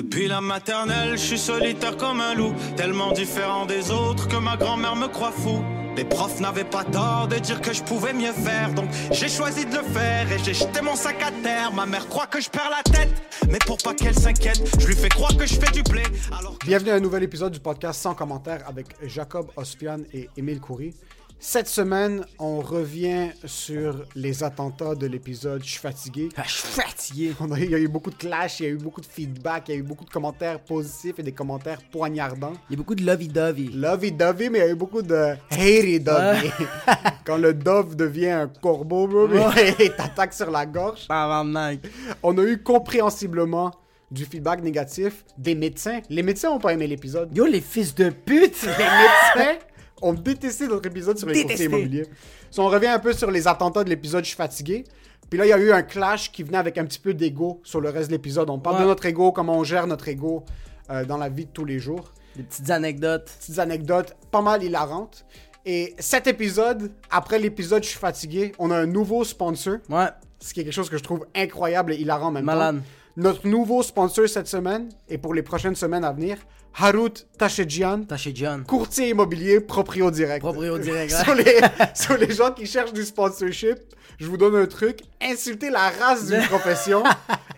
Depuis la maternelle, je suis solitaire comme un loup, tellement différent des autres que ma grand-mère me croit fou. Les profs n'avaient pas tort de dire que je pouvais mieux faire, donc j'ai choisi de le faire et j'ai jeté mon sac à terre. Ma mère croit que je perds la tête, mais pour pas qu'elle s'inquiète, je lui fais croire que je fais du blé. Alors Bienvenue à un nouvel épisode du podcast Sans commentaire avec Jacob Ospian et Émile Coury. Cette semaine, on revient sur les attentats de l'épisode Je suis fatigué. Ah, je suis fatigué. On a- il y a eu beaucoup de clash, il y a eu beaucoup de feedback, il y a eu beaucoup de commentaires positifs et des commentaires poignardants. Il y a beaucoup de lovey-dovey. Lovey-dovey, mais il y a eu beaucoup de hatey-dovey. Quand le dove devient un corbeau, bro, il t'attaque sur la gorge. Tabarnak. On a eu compréhensiblement du feedback négatif des médecins. Les médecins ont pas aimé l'épisode. Yo, les fils de pute. Les médecins ont détesté notre épisode sur les Détesté. courtiers immobiliers. Si on revient un peu sur les attentats de l'épisode Je suis fatigué. Puis là, il y a eu un clash qui venait avec un petit peu d'ego sur le reste de l'épisode. On parle Ouais. de notre ego, comment on gère notre ego euh, dans la vie de tous les jours. Des petites anecdotes. Petites anecdotes pas mal hilarantes. Et cet épisode, après l'épisode Je suis fatigué, on a un nouveau sponsor. Ouais. Ce qui est quelque chose que je trouve incroyable et hilarant en même Malade. temps. Notre nouveau sponsor cette semaine et pour les prochaines semaines à venir, Harut Tachedjian, John. courtier immobilier proprio direct. Proprio direct, sur, les, sur les gens qui cherchent du sponsorship, je vous donne un truc, insultez la race d'une profession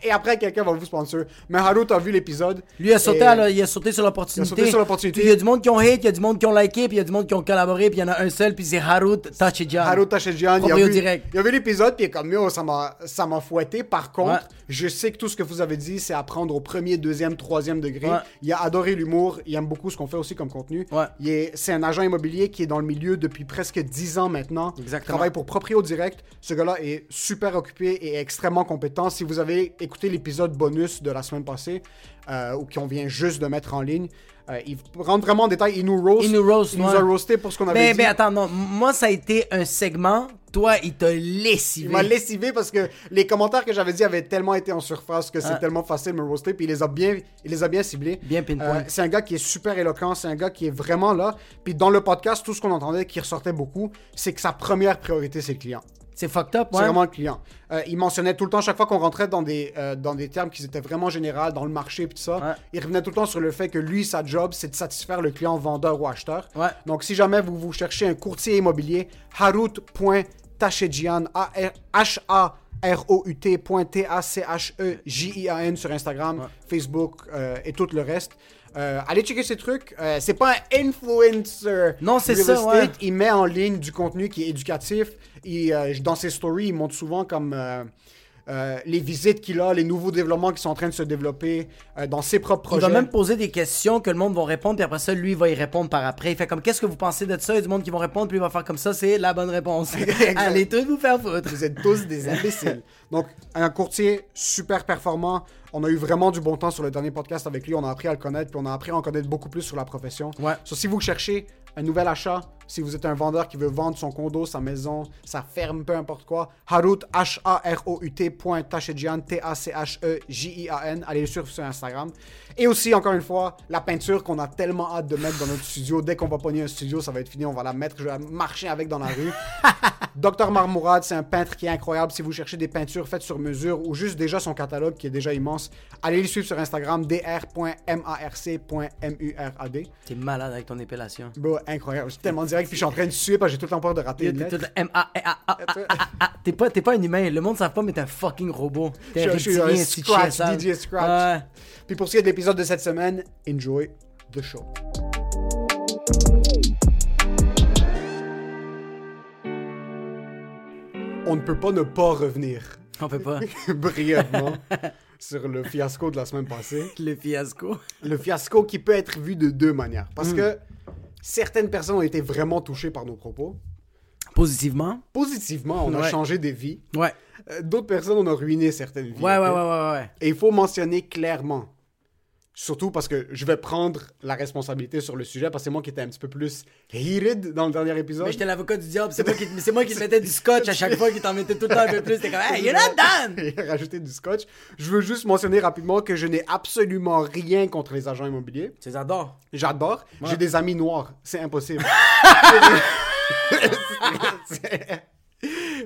et après quelqu'un va vous sponsor. Mais Harut a vu l'épisode. Lui, il a sauté, et- à la- il a sauté sur l'opportunité. Il a sauté sur l'opportunité. Il y a du monde qui ont hate, il y a du monde qui ont liké, puis il y a du monde qui ont collaboré, puis il y en a un seul, puis c'est Harut Tachijan. Harut Tachedjian, il a Proprio vu, direct. il a vu l'épisode puis il est comme ça m'a ça m'a fouetté. Par contre, Ouais. Je sais que tout ce que vous avez dit, c'est à prendre au premier, deuxième, troisième degré. Ouais. Il a adoré l'humour, il aime beaucoup ce qu'on fait aussi comme contenu. Ouais. C'est un agent immobilier qui est dans le milieu depuis presque 10 ans maintenant. Exactement. Il travaille pour Proprio Direct. Ce gars-là est super occupé et extrêmement compétent. Si vous avez écouté l'épisode bonus de la semaine passée euh, ou qu'on vient juste de mettre en ligne, euh, il rentre vraiment en détail. Il nous roast. Il nous roast, Il nous a roasté pour ce qu'on avait Mais, dit. mais attends, non. Moi, ça a été un segment. Toi, il t'a lessivé. Il m'a lessivé parce que les commentaires que j'avais dit avaient tellement été en surface que c'est Ah. tellement facile de me roaster. Puis il les a bien, il les a bien ciblés. Bien pinpoint. Euh, c'est un gars qui est super éloquent. C'est un gars qui est vraiment là. Puis dans le podcast, tout ce qu'on entendait qui ressortait beaucoup, c'est que sa première priorité, c'est le client. C'est fucked up, C'est ouais. vraiment le client. Euh, il mentionnait tout le temps, chaque fois qu'on rentrait dans des, euh, dans des termes qui étaient vraiment généraux, dans le marché et tout ça, Ouais. il revenait tout le temps sur le fait que lui, sa job, c'est de satisfaire le client vendeur ou acheteur. Ouais. Donc, si jamais vous, vous cherchez un courtier immobilier, harut.tachedjian, H-A-R-O-U-T.T-A-C-H-E-J-I-A-N sur Instagram, Facebook euh, et tout le reste. Euh, allez checker ces trucs. Euh, c'est pas un influencer. Non, c'est ça, ouais. Il met en ligne du contenu qui est éducatif. Il, euh, dans ses stories, il montre souvent comme euh, euh, les visites qu'il a, les nouveaux développements qui sont en train de se développer euh, dans ses propres Il projets. va même poser des questions que le monde va répondre, puis après ça, lui, il va y répondre par après. Il fait comme, qu'est-ce que vous pensez de ça? Il y a du monde qui vont répondre, puis il va faire comme ça, c'est la bonne réponse. Allez tous vous faire foutre. Vous êtes tous des imbéciles. Donc, un courtier super performant. On a eu vraiment du bon temps sur le dernier podcast avec lui. On a appris à le connaître, puis on a appris à en connaître beaucoup plus sur la profession. Ouais. So, si vous cherchez un nouvel achat, si vous êtes un vendeur qui veut vendre son condo, sa maison, sa ferme, peu importe quoi, Harut, H-A-R-O-U-T, T-A-C-H-E-J-I-A-N. Allez le suivre sur Instagram. Et aussi, encore une fois, la peinture qu'on a tellement hâte de mettre dans notre studio. Dès qu'on va pogner un studio, ça va être fini. On va la mettre. Je vais marcher avec dans la rue. Dr Marmourad, c'est un peintre qui est incroyable. Si vous cherchez des peintures faites sur mesure ou juste déjà son catalogue qui est déjà immense. Allez les suivre sur Instagram, dr.marc.murad. T'es malade avec ton épellation. Bro, incroyable. Je suis tellement direct, puis je suis en train de suer parce que j'ai tout le temps peur de rater une lettre. T'es pas, t'es pas un humain. Le monde ne savent pas, mais t'es un fucking robot. T'es un Scratch. DJ Scratch. Puis pour ce qui est de l'épisode de cette semaine, enjoy the show. On ne peut pas ne pas revenir On peut pas. brièvement sur le fiasco de la semaine passée. Le fiasco. Le fiasco qui peut être vu de deux manières. Parce que certaines personnes ont été vraiment touchées par nos propos. Positivement. Positivement, on a Ouais. changé des vies. Ouais. Euh, D'autres personnes, on a ruiné certaines vies. Ouais, ouais, ouais, ouais, ouais. Et il faut mentionner clairement, surtout parce que je vais prendre la responsabilité sur le sujet, parce que c'est moi qui étais un petit peu plus heated dans le dernier épisode. Mais j'étais l'avocat du diable, c'est moi, qui, c'est moi qui te mettais du scotch à chaque fois, qui t'en mettais tout le temps un peu plus. T'es comme, hey, you're not done! Il a rajouté du scotch. Je veux juste mentionner rapidement que je n'ai absolument rien contre les agents immobiliers. Tu les adores? J'adore. J'ai des amis noirs. C'est impossible.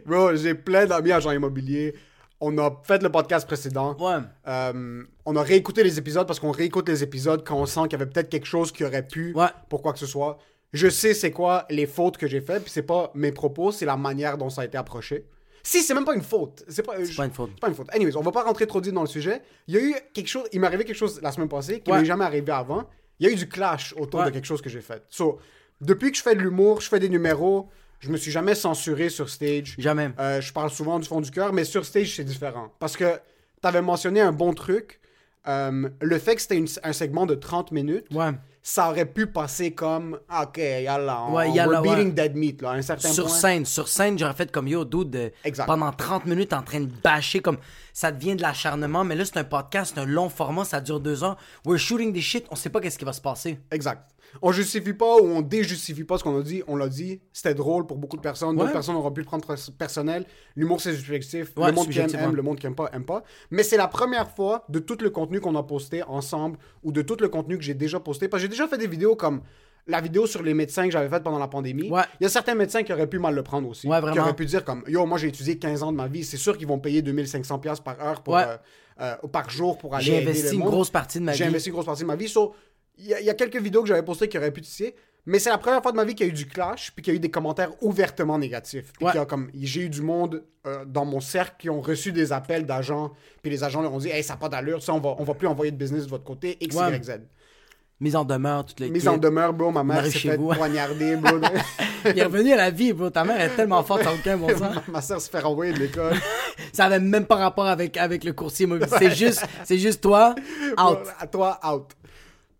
Bro, j'ai plein d'amis agents immobiliers. On a fait le podcast précédent. Ouais. Euh, on a réécouté les épisodes parce qu'on réécoute les épisodes quand on sent qu'il y avait peut-être quelque chose qui aurait pu Ouais. pour quoi que ce soit. Je sais c'est quoi les fautes que j'ai faites, puis c'est pas mes propos, c'est la manière dont ça a été approché. Si, c'est même pas une faute. C'est pas, je- pas une faute. C'est pas une faute. Anyways, on va pas rentrer trop dit dans le sujet. Il y a eu quelque chose, il m'est arrivé quelque chose la semaine passée qui Ouais. m'est jamais arrivé avant. Il y a eu du clash autour de quelque chose que j'ai fait. So, depuis que je fais de l'humour, je fais des numéros, je me suis jamais censuré sur stage. Jamais. Euh, je parle souvent du fond du cœur, mais sur stage, c'est différent. Parce que tu avais mentionné un bon truc. euh, le fait que c'était un segment de 30 minutes, Ouais. ça aurait pu passer comme OK, yalla, on, Ouais, yalla, we're beating ouais. dead meat, là, à un certain Sur point. scène, sur scène, j'aurais fait comme yo, dude, de- Exact. pendant 30 minutes en train de bâcher, comme ça devient de l'acharnement, mais là c'est un podcast, c'est un long format, ça dure deux heures. We're shooting des shit, on sait pas qu'est-ce qui va se passer. Exact. On justifie pas ou on déjustifie pas ce qu'on a dit. On l'a dit. C'était drôle pour beaucoup de personnes. D'autres Ouais. personnes auront pu le prendre pers- personnel. L'humour, c'est subjectif. Ouais, le monde qui aime, aime. Le monde qui aime pas, aime pas. Mais c'est la première fois de tout le contenu qu'on a posté ensemble ou de tout le contenu que j'ai déjà posté. Parce que j'ai déjà fait des vidéos comme la vidéo sur les médecins que j'avais faite pendant la pandémie. Ouais. Il y a certains médecins qui auraient pu mal le prendre aussi. Ouais, Qui auraient pu dire comme Yo, moi j'ai étudié 15 ans de ma vie. C'est sûr qu'ils vont payer 2500$ piastres par heure pour, Ouais. euh, euh, par jour pour aller J'ai aider investi le une monde. grosse partie de ma J'ai vie. investi une grosse partie de ma vie. So, il y, a- il y a quelques vidéos que j'avais postées qui auraient pu tisser, mais c'est la première fois de ma vie qu'il y a eu du clash, puis qu'il y a eu des commentaires ouvertement négatifs. Puis Ouais. qu'il y a comme j'ai eu du monde euh, dans mon cercle qui ont reçu des appels d'agents, puis les agents leur ont dit Hey, ça n'a pas d'allure, ça, on va, on va plus envoyer de business de votre côté, X, Ouais. Y, Z. Mise en demeure, toutes les Mise en demeure, bro, ma mère s'est fait vous. poignarder, bro. Il est revenu à la vie, bro. Ta mère est tellement forte, n'a aucun bon sens. ma soeur se fait renvoyer de l'école. Ça avait même pas rapport avec, avec le courtier immobilier. C'est juste, c'est juste toi, out. À toi, out.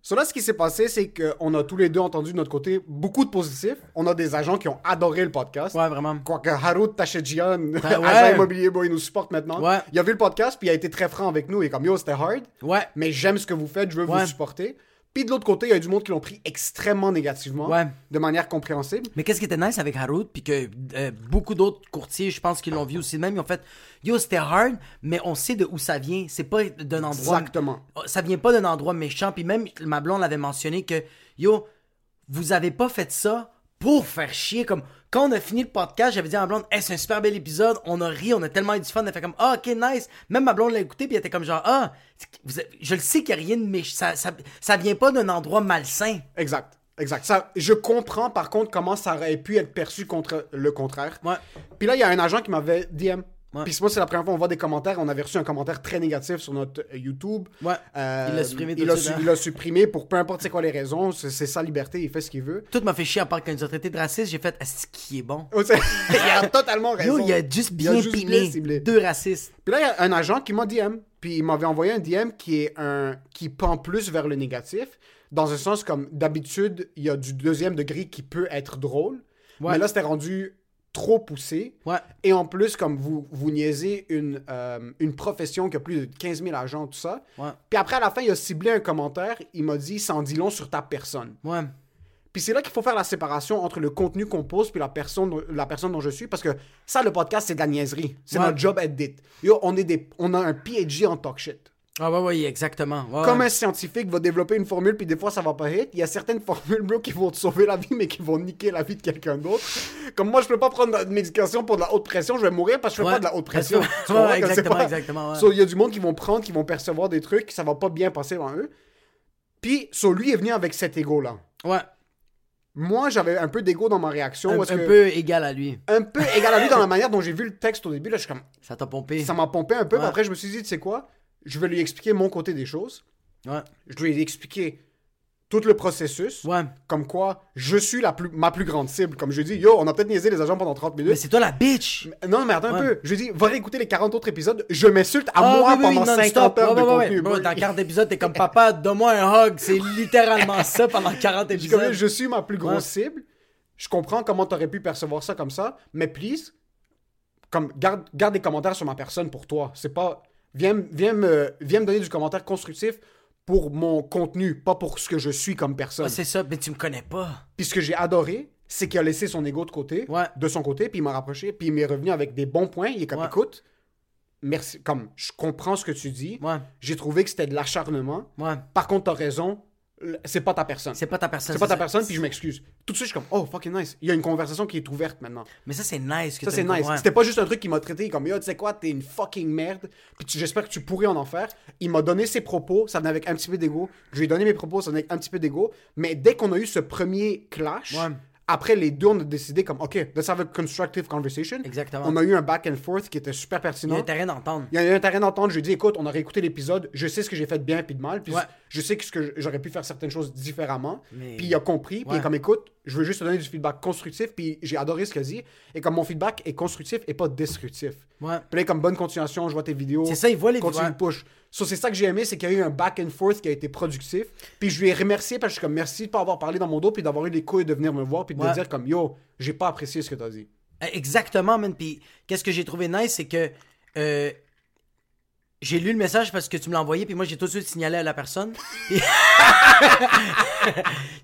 So là, ce qui s'est passé, c'est qu'on a tous les deux entendu de notre côté beaucoup de positifs. On a des agents qui ont adoré le podcast. Ouais, vraiment. Quoique Harout Tachedjian, Ah ouais. agent immobilier, bon, il nous supporte maintenant. Ouais. Il a vu le podcast, puis il a été très franc avec nous. Et comme, yo, c'était hard, Ouais. mais j'aime ce que vous faites, je veux Ouais. vous supporter. Puis de l'autre côté, il y a du monde qui l'ont pris extrêmement négativement, Ouais. de manière compréhensible. Mais qu'est-ce qui était nice avec Harout, puis que euh, beaucoup d'autres courtiers, je pense qu'ils l'ont vu aussi de même, ils ont fait Yo, c'était hard, mais on sait de où ça vient. C'est pas d'un endroit. Exactement. Ça vient pas d'un endroit méchant. Puis même, ma blonde l'avait mentionné que Yo, vous avez pas fait ça pour faire chier. Comme quand on a fini le podcast, j'avais dit à ma blonde Hey, c'est un super bel épisode. On a ri, on a tellement eu du fun. Elle a fait comme Ah, ok, nice. Même ma blonde l'a écouté, puis elle était comme genre Ah, vous avez- je le sais qu'il y a rien de méchant. Ça, ça, ça vient pas d'un endroit malsain. Exact. Exact. Ça, je comprends par contre comment ça aurait pu être perçu contre le contraire. Ouais. Puis là, il y a un agent qui m'avait DM. Ouais. Puis moi, c'est la première fois qu'on voit des commentaires. On avait reçu un commentaire très négatif sur notre euh, YouTube. Ouais. Euh, Il l'a supprimé tout il l'a su- hein. il l'a supprimé pour peu importe c'est quoi les raisons. C'est c'est sa liberté, il fait ce qu'il veut. Tout m'a fait chier à part quand ils nous ont traité de raciste. J'ai fait Est-ce qu'il est bon? Il a totalement raison. Yo, il a juste Il a bien juste pimé. bien ciblé. Deux racistes. Puis là, il y a un agent qui m'a DM. Puis il m'avait envoyé un DM qui est un qui pend plus vers le négatif. Dans un sens comme d'habitude, il y a du deuxième degré qui peut être drôle. Ouais. Mais là, c'était rendu trop poussé. Ouais. Et en plus, comme vous, vous niaisez une, euh, une profession qui a plus de 15 000 agents, tout ça. Ouais. Puis après, à la fin, il a ciblé un commentaire. Il m'a dit, ça en dit long sur ta personne. Ouais. Puis c'est là qu'il faut faire la séparation entre le contenu qu'on pose puis la personne, dont- la personne dont je suis. Parce que ça, le podcast, c'est de la niaiserie. C'est Ouais. notre job edit. Yo, on, est des, on a un PhD en talk shit. Ah ouais, ouais, exactement. Ouais, Comme ouais. un scientifique va développer une formule, puis des fois ça va pas hit, il y a certaines formules, bro, qui vont te sauver la vie, mais qui vont niquer la vie de quelqu'un d'autre. Comme moi, je peux pas prendre de médication pour de la haute pression, je vais mourir parce que je fais Ouais. pas de la haute pression. Tu exactement, pas- exactement, ouais. So, il y a du monde qui vont prendre, qui vont percevoir des trucs, ça va pas bien passer devant eux. Puis, so, lui est venu avec cet ego-là. Ouais. Moi, j'avais un peu d'ego dans ma réaction. Un, un que- peu égal à lui. un peu égal à lui dans la manière dont j'ai vu le texte au début. Là, je suis comme, Ça t'a pompé. ça m'a pompé un peu. Après, je me suis dit, tu sais quoi, je vais lui expliquer mon côté des choses. Ouais. Je lui ai expliqué tout le processus. Ouais. Comme quoi, je suis la plus, ma plus grande cible. Comme je dis, yo, on a peut-être niaisé les agents pendant 30 Mais minutes. c'est toi la bitch. Non, mais attends un peu. Je dis, va réécouter les 40 autres épisodes. Je m'insulte à Ah, moi oui, pendant non-stop. 50 heures Ouais, de contenu. Bro, dans 40 épisodes, t'es comme papa, donne-moi un hug. C'est littéralement ça pendant 40 Je suis comme, épisodes. je suis ma plus grosse cible. Je comprends comment t'aurais pu percevoir ça comme ça, mais please, comme garde, garde des commentaires sur ma personne pour toi. C'est pas viens, viens me viens me donner du commentaire constructif pour mon contenu, pas pour ce que je suis comme personne. Ah, c'est ça, mais tu me connais pas. Puis ce que j'ai adoré, c'est qu'il a laissé son ego de côté, Ouais. de son côté, puis il m'a rapproché, puis il m'est revenu avec des bons points. Il est comme Ouais. écoute, merci, comme je comprends ce que tu dis. Ouais. J'ai trouvé que c'était de l'acharnement. Ouais. Par contre, t'as raison, c'est pas ta personne. C'est pas ta personne. C'est pas ta personne, puis je m'excuse. Tout de suite, je suis comme, oh, fucking nice. Il y a une conversation qui est ouverte maintenant. Mais ça, c'est nice. Que Ça, c'est nice. C'était pas juste un truc qui m'a traité comme, yo, tu sais quoi, t'es une fucking merde, puis j'espère que tu pourrais en en faire. Il m'a donné ses propos, ça venait avec un petit peu d'ego. Je lui ai donné mes propos, ça venait avec un petit peu d'ego. Mais dès qu'on a eu ce premier clash, Ouais. Après les deux, on a décidé comme, ok, let's have a constructive conversation. Exactement. On a eu un back and forth qui était super Il y a pertinent. terrain d'entendre. Il y a terrain d'entente. Je lui ai dit, écoute, on a réécouté l'épisode. Je sais ce que j'ai fait de bien et de mal. Puis Ouais. je sais que, ce que j'aurais pu faire certaines choses différemment. Mais- Puis il a compris. Puis Ouais. comme, écoute, je veux juste te donner du feedback constructif. Puis j'ai adoré ce qu'il a dit. Et comme mon feedback est constructif et pas destructif. Ouais. Puis là, comme bonne continuation, je vois tes vidéos. C'est ça, il voit les Continue ouais. push. So, c'est ça que j'ai aimé, c'est qu'il y a eu un back and forth qui a été productif. Puis je lui ai remercié parce que je suis comme merci de pas avoir parlé dans mon dos puis d'avoir eu les couilles de venir me voir puis de Ouais. me dire comme yo, j'ai pas apprécié ce que t'as dit. Euh, Exactement, man. Puis qu'est-ce que j'ai trouvé nice, c'est que euh, j'ai lu le message parce que tu me l'as envoyé, puis moi j'ai tout de suite signalé à la personne. Puis...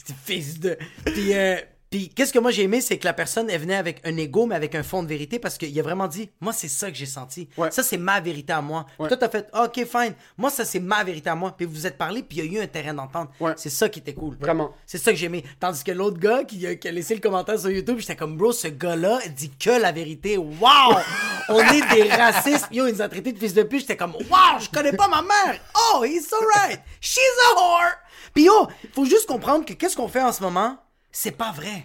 C'est fils de. Puis, euh, puis qu'est-ce que moi j'ai aimé, c'est que la personne elle venait avec un ego, mais avec un fond de vérité, parce qu'il a vraiment dit, moi c'est ça que j'ai senti. Ouais. Ça c'est ma vérité à moi. Puis. Toi t'as fait, ok fine. Moi ça c'est ma vérité à moi. Puis vous vous êtes parlé, puis il y a eu un terrain d'entente. Ouais. C'est ça qui était cool. Vraiment. C'est ça que j'ai aimé. Tandis que l'autre gars qui a, qui a laissé le commentaire sur YouTube, j'étais comme, bro, ce gars-là dit que la vérité. Wow! On est des racistes. Yo, il nous a traités de fils de pute. J'étais comme, wow, je connais pas ma mère. Oh, he's alright. She's a whore. Puis yo, faut juste comprendre que qu'est-ce qu'on fait en ce moment, c'est pas vrai.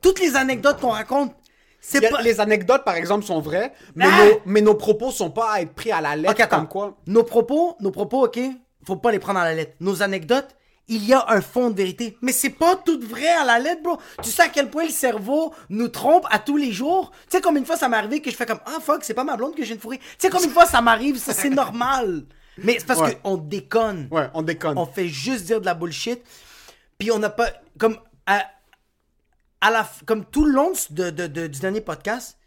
Toutes les anecdotes qu'on raconte, c'est a- pas... Les anecdotes, par exemple, sont vraies, mais, Ah! nos, mais nos propos sont pas à être pris à la lettre comme quoi. Nos propos, nos propos, ok, faut pas les prendre à la lettre. Nos anecdotes, il y a un fond de vérité. Mais c'est pas tout vrai à la lettre, bro. Tu sais à quel point le cerveau nous trompe à tous les jours? Tu sais, comme une fois, ça m'est arrivé que je fais comme, ah fuck, c'est pas ma blonde que j'ai une fourrée. Tu sais, comme une fois, ça m'arrive, ça c'est normal. Mais c'est parce Ouais. qu'on déconne. Ouais, on déconne. On fait juste dire de la bullshit. Puis on n'a pas. Comme. À, à la, comme tout le long de, de- de- du dernier podcast,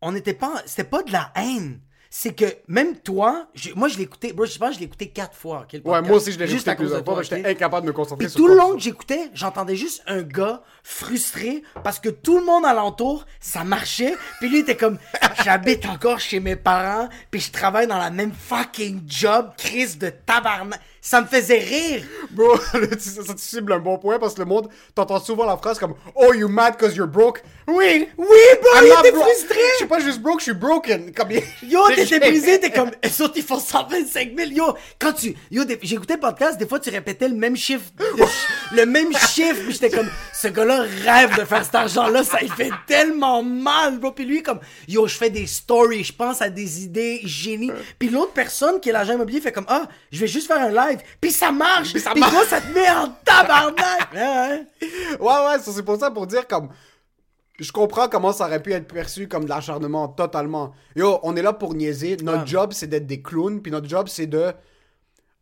on n'était pas. C'était pas de la haine. C'est que même toi, moi je l'ai écouté, bro, je pense que je l'ai écouté quatre fois. Ouais, moi aussi, je l'ai Juste réécouté à cause de plusieurs fois, j'étais incapable de me concentrer Puis sur tout le long que j'écoutais, j'entendais juste un gars frustré parce que tout le monde alentour, ça marchait. Puis lui était comme, j'habite encore chez mes parents, puis je travaille dans la même fucking job, crise de tabarnak. Ça me faisait rire. Bro, ça, ça, tu cibles un bon point parce que le monde, t'entends souvent la phrase comme Oh, you mad cause you're broke? Oui, Oui, bro, il était frustré. Je suis pas juste broke, je suis broken. Comme... Yo, t'étais brisé, t'es comme, ils font 125 000. Yo, quand tu, yo, des- écouté le podcast, des fois, tu répétais le même chiffre, le même chiffre, puis j'étais comme, ce gars-là rêve de faire cet argent-là, ça il fait tellement mal, bro. Puis lui, comme, yo, je fais des stories, je pense à des idées génies. Puis l'autre personne qui est l'agent immobilier fait comme, ah, je vais juste faire un live, puis ça marche. Puis ça toi, marche. ça te met en tabarnak. Ouais, ouais. C'est pour ça, pour dire comme. Je comprends comment ça aurait pu être perçu comme de l'acharnement, totalement. Yo, on est là pour niaiser. Notre Ouais. job, c'est d'être des clowns, puis notre job, c'est de.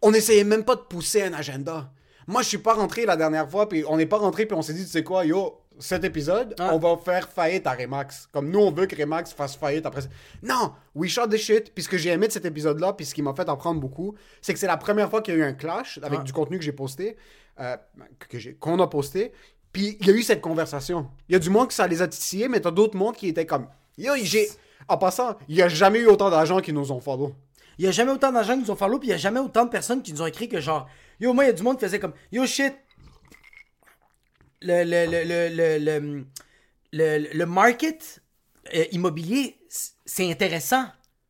On essayait même pas de pousser un agenda. Moi, je suis pas rentré la dernière fois, puis on n'est pas rentré, puis on s'est dit, tu sais quoi, yo, cet épisode, Ouais. on va faire faillite à Remax. Comme nous, on veut que Remax fasse faillite après ça. Non, we shot the shit. Puis ce que j'ai aimé de cet épisode-là, puis ce qui m'a fait apprendre beaucoup, c'est que c'est la première fois qu'il y a eu un clash avec Ouais. du contenu que j'ai posté, euh, que j'ai- qu'on a posté. Puis il y a eu cette conversation. Il y a du monde que ça les a titillés, mais t'as d'autres mondes qui étaient comme. Yo, j'ai. En passant, il y a jamais eu autant d'agents qui nous ont follow. il y a jamais autant d'agents qui nous ont follow, puis il y a jamais autant de personnes qui nous ont écrit que genre, yo, moi, il y a du monde qui faisait comme, yo, shit, le, le, le, le, le, le, le- le market euh, immobilier, c'est intéressant.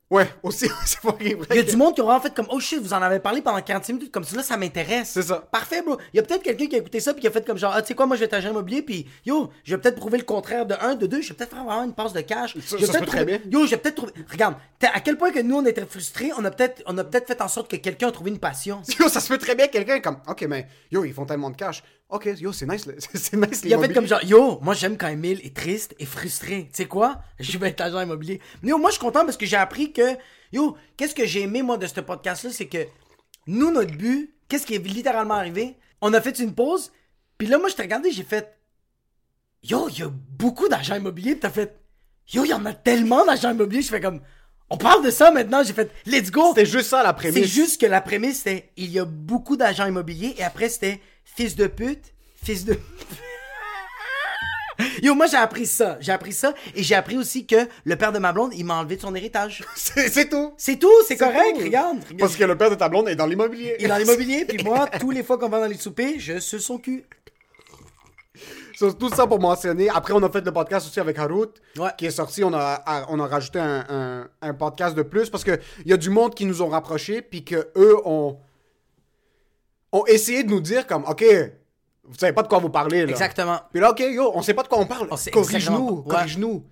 Ouais, aussi, c'est pas vrai. Il y a du monde qui ont vraiment fait comme, oh shit, vous en avez parlé pendant 46 minutes, comme ça, là, ça m'intéresse. C'est ça. Parfait, bro. Il y a peut-être quelqu'un qui a écouté ça puis qui a fait comme genre, ah, tu sais quoi, moi, je vais être agent immobilier, puis yo, je vais peut-être prouver le contraire de un, de deux, je vais peut-être faire vraiment une passe de cash. Ça- Je vais ça se peut-être peut très bien. Yo, je vais peut-être trouver. Regarde, à quel point que nous, on était frustrés, on a peut-être on a peut-être fait en sorte que quelqu'un a trouvé une passion. Yo, ça se fait très bien quelqu'un comme, ok, mais yo, ils font tellement de cash. Ok, yo, c'est nice, c'est nice Il a fait comme genre, yo, moi j'aime quand Emile est triste et frustré. Tu sais quoi? Je vais être agent immobilier. Mais yo, moi je suis content parce que j'ai appris que, yo, qu'est-ce que j'ai aimé moi de ce podcast-là, c'est que nous, notre but, qu'est-ce qui est littéralement arrivé? On a fait une pause, puis là, moi je t'ai regardé, j'ai fait, yo, il y a beaucoup d'agents immobiliers, t'as fait, yo, il y en a tellement d'agents immobiliers, je fais comme, on parle de ça maintenant, j'ai fait, let's go! C'était juste ça la prémisse. C'est juste que la prémisse, c'était il y a beaucoup d'agents immobiliers et après, c'était fils de pute, fils de. Yo, moi, j'ai appris ça. J'ai appris ça et j'ai appris aussi que le père de ma blonde, il m'a enlevé de son héritage. C'est tout. C'est tout, c'est correct, tout. regarde. regarde. Parce que le père de ta blonde est dans l'immobilier. Il est dans l'immobilier, puis moi, tous les fois qu'on va dans les soupers, je suce son cul. C'est tout ça pour mentionner. Après, on a fait le podcast aussi avec Harout, Ouais. qui est sorti. On a, on a rajouté un, un- un podcast de plus parce qu'il y a du monde qui nous ont rapprochés, puis que eux ont, ont essayé de nous dire comme, OK, vous savez pas de quoi vous parlez. Là. Exactement. Puis là, OK, yo, on sait pas de quoi on parle. Corrige-nous, corrige-nous.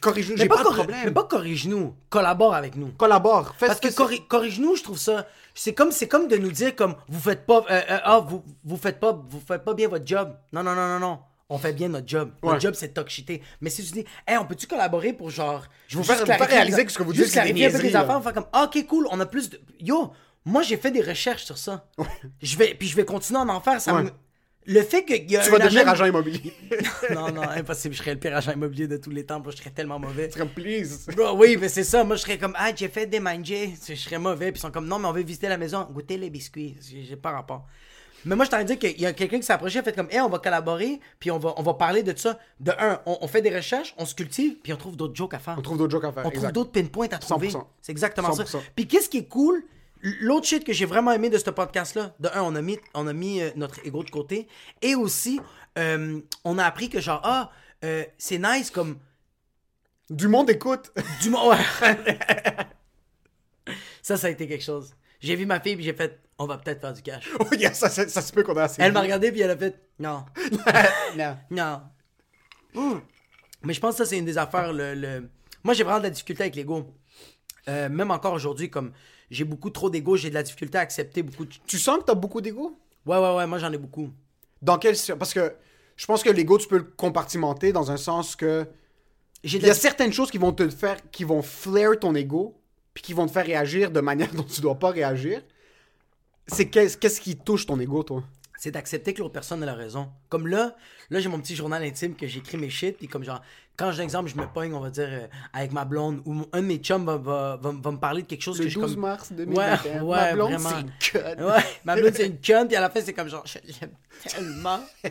Corrige-nous, j'ai pas, pas, de problème. mais pas corrige-nous, collabore avec nous. Collabore. Parce ce que corrige-nous, je trouve ça. C'est comme, c'est comme de nous dire comme vous faites pas, euh, euh, ah vous, vous faites pas, vous faites pas bien votre job. Non non non non non. On fait bien notre job. Notre Ouais. job c'est de shitter. Mais si tu dis, hey, on peut-tu collaborer pour genre, Je vous faire- réaliser que ce que vous dites, c'est des niaiseries, affaires, on fait comme, ah, ok cool, on a plus de, yo, moi j'ai fait des recherches sur ça. Je vais, puis je vais continuer à en faire. Ça Ouais. me- Le fait qu'il y a Tu vas devenir agent- agent immobilier. non non impossible, je serais le pire agent immobilier de tous les temps. bro. Je serais tellement mauvais. Comme, please. Bro, oui, mais c'est ça. Moi, je serais comme, ah, j'ai fait des manger. Je serais mauvais. Puis ils sont comme, non, mais on veut visiter la maison, goûter les biscuits. J'ai pas rapport. Mais moi, je t'en dire qu'il y a quelqu'un qui s'est approché, fait comme, hey, on va collaborer, puis on va, on va parler de ça. De un, on, on fait des recherches, on se cultive, puis on trouve d'autres jokes à faire. On trouve d'autres jokes à faire. On trouve d'autres pinpoints à trouver. 100%. C'est exactement ça. 100%. Puis qu'est-ce qui est cool, l'autre shit que j'ai vraiment aimé de ce podcast-là, de un, on a mis, on a mis euh, notre ego de côté, et aussi, euh, on a appris que genre, ah, euh, c'est nice comme Du monde écoute. du monde. ça, ça a été quelque chose. J'ai vu ma fille, puis j'ai fait, on va peut-être faire du cash. Oh, yeah, ça, ça, ça se peut qu'on a assez. Elle m'a regardé, puis elle a fait, non, Non. non. Mais je pense que ça, c'est une des affaires. Le, le- Moi, j'ai vraiment de la difficulté avec l'ego. Même encore aujourd'hui, comme j'ai beaucoup trop d'ego, j'ai de la difficulté à accepter beaucoup de. Tu sens que t'as beaucoup d'ego? Ouais, ouais, ouais, moi j'en ai beaucoup. Dans quel Parce que je pense que l'ego, tu peux le compartimenter dans un sens que. Il y a certaines choses qui vont te faire. qui vont flare ton ego, puis qui vont te faire réagir de manière dont tu dois pas réagir. C'est qu'est-ce qu'est-ce qui touche ton ego, toi? C'est d'accepter que l'autre personne a la raison. Comme là, là j'ai mon petit journal intime que j'écris mes shit, puis comme genre, quand j'ai un exemple, je me pogne, on va dire, euh, avec ma blonde, ou un de mes chums va, va, va, va me parler de quelque chose Le que je 12 comme... mars Ouais, 2021. ouais, Ma blonde, c'est une conne. Ouais, ma blonde, c'est une conne, puis à la fin, c'est comme genre, je l'aime tellement.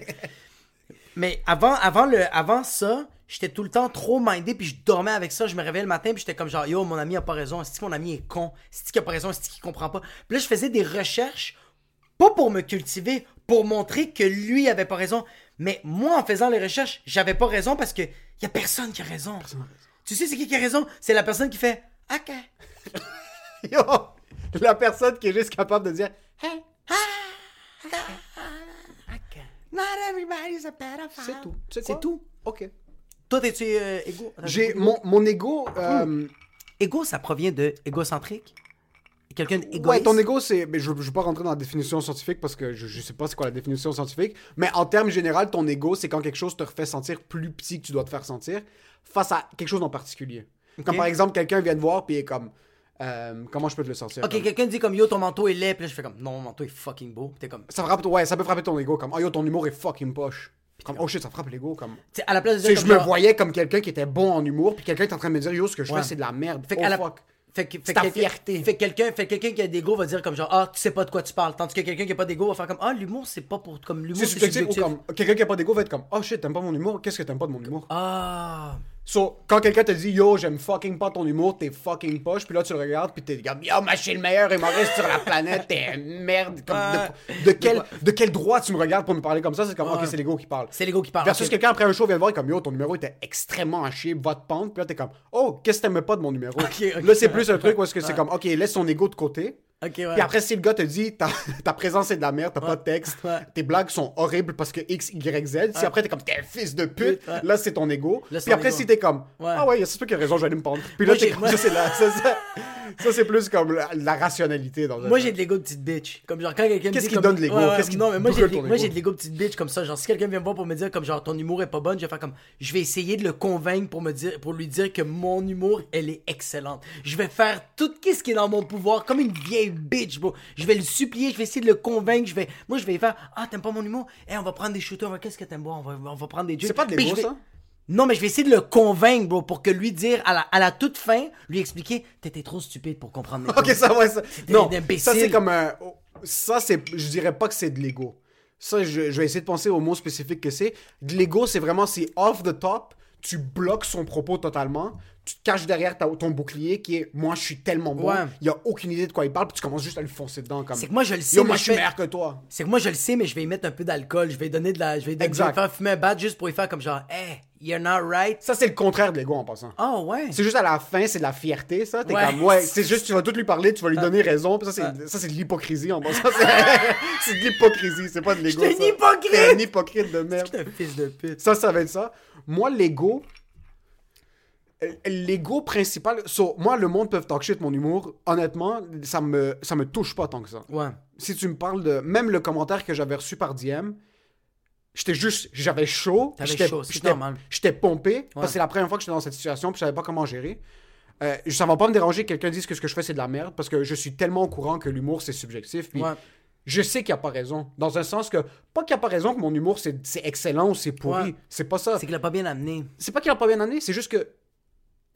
Mais avant, avant, le, avant ça, j'étais tout le temps trop mindé, puis je dormais avec ça. Je me réveillais le matin, puis j'étais comme genre, yo, mon ami a pas raison. Est-ce que mon ami est con? Est-ce qu'il a pas raison? Est-ce qu'il comprend pas? Puis là, je faisais des recherches, pas pour me cultiver, pour montrer que lui avait pas raison. Mais moi, en faisant les recherches, j'avais pas raison parce que y a personne qui a raison. Tu sais, c'est qui qui a raison? C'est la personne qui fait, OK. Yo! La personne qui est juste capable de dire. Hey, Not everybody's a pedophile. c'est tout. C'est tout. Ok. Toi, t'es-tu euh, égo? J'ai mon, mon ego. euh, Égo, ça provient de égocentrique? Quelqu'un d'égoïste. Ouais, ton ego, c'est. mais Je ne veux pas rentrer dans la définition scientifique parce que je, je sais pas c'est quoi la définition scientifique. Mais en termes général, ton ego, c'est quand quelque chose te fait sentir plus petit que tu dois te faire sentir face à quelque chose en particulier. Comme par exemple, quelqu'un vient te voir puis est comme. euh, comment je peux te le sentir? Ok, comme- quelqu'un dit comme yo, ton manteau est laid. Puis là, je fais comme non, mon manteau est fucking beau. T'es comme. Ça frappe, ouais, ça peut frapper ton ego comme. Oh yo, ton humour est fucking poche. Comme, oh shit, ça frappe l'ego. Comme. Tu sais, à la place de dire. je me voyais comme quelqu'un qui était bon en humour, puis quelqu'un est en train de me dire, yo, ce que je Ouais. fais, c'est de la merde. Fait oh la- Fait que, fait ta quelqu'un- fierté. Fait quelqu'un, fait quelqu'un qui a d'ego va dire comme genre ah tu sais pas de quoi tu parles. Tandis que quelqu'un qui a pas d'ego va faire comme ah l'humour c'est pas pour comme l'humour C'est subjectif ou subjectif. comme. Quelqu'un qui a pas d'ego va être comme, oh shit, t'aimes pas mon humour, qu'est-ce que t'aimes pas de mon humour? Ah. So, quand quelqu'un te dit yo, j'aime fucking pas ton humour, t'es fucking poche, puis là tu le regardes, puis t'es comme yo, moi je suis le meilleur humoriste sur la planète, t'es merde. Comme, de, de quel, de quel droit tu me regardes pour me parler comme ça? C'est comme, ok, c'est l'ego qui parle. C'est l'ego qui parle. Versus ok. quelqu'un après un show vient voir et comme yo, ton numéro était extrêmement à chier, va te pendre, puis là t'es comme, oh, qu'est-ce que t'aimes pas de mon numéro? Là c'est plus un truc où est-ce que c'est comme, ok, laisse ton ego de côté. Ouais. Puis après, si le gars te dit ta, ta présence est de la merde, t'as pas de texte, Ouais. tes blagues sont horribles parce que X, Y, Z, si après t'es comme t'es un fils de pute, Ouais. là c'est ton ego. Là, Puis après, ego. si t'es comme Ouais. ah ouais, c'est toi qui as raison, je vais aller me pendre. Puis là, t'es comme ça, c'est ça, ça- ça, c'est plus comme la, la rationalité dans Moi j'ai de l'ego de petite bitch. Comme genre quand quelqu'un Qu'est-ce qui comme- donne de l'ego? Ouais, ouais, Qu'est-ce qui Non mais moi j'ai de- l'ego? De petite bitch comme ça. Genre si quelqu'un vient me voir pour me dire comme genre ton humour est pas bonne, je vais faire comme je vais essayer de le convaincre pour me dire pour lui dire que mon humour elle est excellente. Je vais faire tout ce qui est dans mon pouvoir comme une vieille bitch bro. Je vais le supplier, je vais essayer de le convaincre, je vais moi je vais faire ah t'aimes pas mon humour? Eh on va prendre des shooters, on va- qu'est-ce que t'aimes boire on va, on va prendre des drinks. C'est pas de Puis l'ego, je vais- ça? Non, mais je vais essayer de le convaincre, bro, pour que lui dire, à la, à la toute fin, lui expliquer, t'étais trop stupide pour comprendre Ok, ça, ouais, ça. des Non, ça, c'est comme un. Ça, c'est. Je dirais pas que c'est de l'ego. Ça, je, je vais essayer de penser au mot spécifique que c'est. De l'ego, c'est vraiment, c'est off the top. Tu bloques son propos totalement. Tu te caches derrière ta- ton bouclier qui est moi, je suis tellement bon. Ouais. Il y a aucune idée de quoi il parle. Puis tu commences juste à lui foncer dedans. comme C'est que moi, je le sais, Yo, moi, je je suis meilleur que toi. C'est que moi, je le sais, mais je vais y mettre un peu d'alcool. Je vais donner de la. Je vais, donner- je vais Exact. faire fumer un bat juste pour y faire comme genre, hey, you're not right. Ça, c'est le contraire de l'ego en passant. Oh, ouais. C'est juste à la fin, c'est de la fierté, ça. T'es Ouais. comme, ouais, c'est juste, tu vas tout lui parler, tu vas lui donner raison. Puis ça, c'est, ça, c'est de l'hypocrisie en passant. C'est, c'est de l'hypocrisie, c'est pas de l'ego. J'étais un hypocrite! Un hypocrite de merde. Un fils de pute. Ça, ça va être ça. Moi, l'ego. L'ego principal. so, moi, le monde peut talk shit mon humour. Honnêtement, ça me, ça me touche pas tant que ça. Ouais. Si tu me parles de. Même le commentaire que j'avais reçu par DM, j'étais juste. J'avais chaud. J'étais- chaud, c'est j'étais- normal. J'étais pompé. Parce que c'est la première fois que j'étais dans cette situation. Puis je savais pas comment gérer. Euh, ça va pas me déranger que quelqu'un dise que ce que je fais c'est de la merde. Parce que je suis tellement au courant que l'humour c'est subjectif. Puis Ouais. Je sais qu'il n'y a pas raison. Dans un sens que, pas qu'il n'y a pas raison que mon humour c'est c'est excellent ou c'est pourri. Ouais. C'est pas ça. C'est qu'il a pas bien amené. C'est pas qu'il a pas bien amené, c'est juste que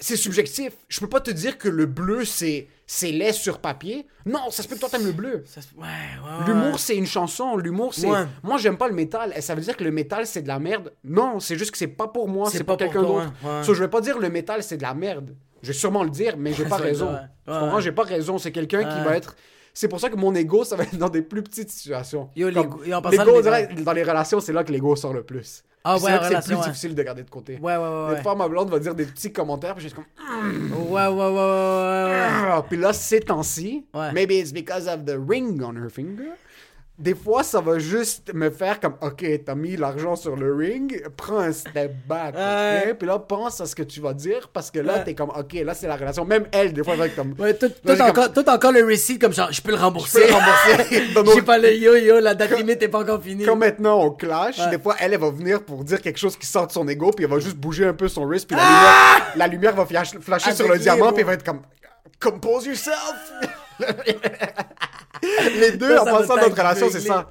c'est subjectif. Je peux pas te dire que le bleu c'est c'est laid sur papier. Non, ça se peut que toi t'aimes le bleu. Se- Ouais, ouais. ouais. L'humour c'est une chanson, l'humour c'est moi j'aime pas le métal et ça veut dire que le métal c'est de la merde. Non, c'est juste que c'est pas pour moi, C'est pas pour quelqu'un d'autre. So, je vais pas dire le métal c'est de la merde. Je vais sûrement le dire mais j'ai pas raison. ça, ouais. J'ai pas raison, c'est quelqu'un qui va être c'est pour ça que mon ego, ça va être dans des plus petites situations. Yo, l'ego- dans les relations, c'est là que l'ego sort le plus. Ah ouais, c'est là en que c'est relation, plus ouais. difficile de garder de côté. Ouais, ouais, ouais. Des fois, ma blonde va dire des petits commentaires, puis je suis comme. Ouais, ouais, ouais, ouais, ouais, ouais. Ah, Puis là, ces temps-ci, maybe it's because of the ring on her finger. Des fois, ça va juste me faire comme, OK, t'as mis l'argent sur le ring, prends un step back. OK? Puis là, pense à ce que tu vas dire, parce que là, Ouais. t'es comme, OK, là, c'est la relation. Même elle, des fois, elle va être comme, Ouais, tout, encore, comme- tout encore le receipt comme genre, je peux le je rembourser. peux le rembourser. J'ai pas le yo yo, la date limite est pas encore finie. Comme maintenant on clash, Ouais. des fois elle, elle va venir pour dire quelque chose qui sort de son ego, puis elle va juste bouger un peu son wrist, puis la, Ah! lumière, la lumière va flash- flasher sur le diamant, puis elle va être comme Compose yourself! Les deux, Ça, en va passant notre relation, c'est ça.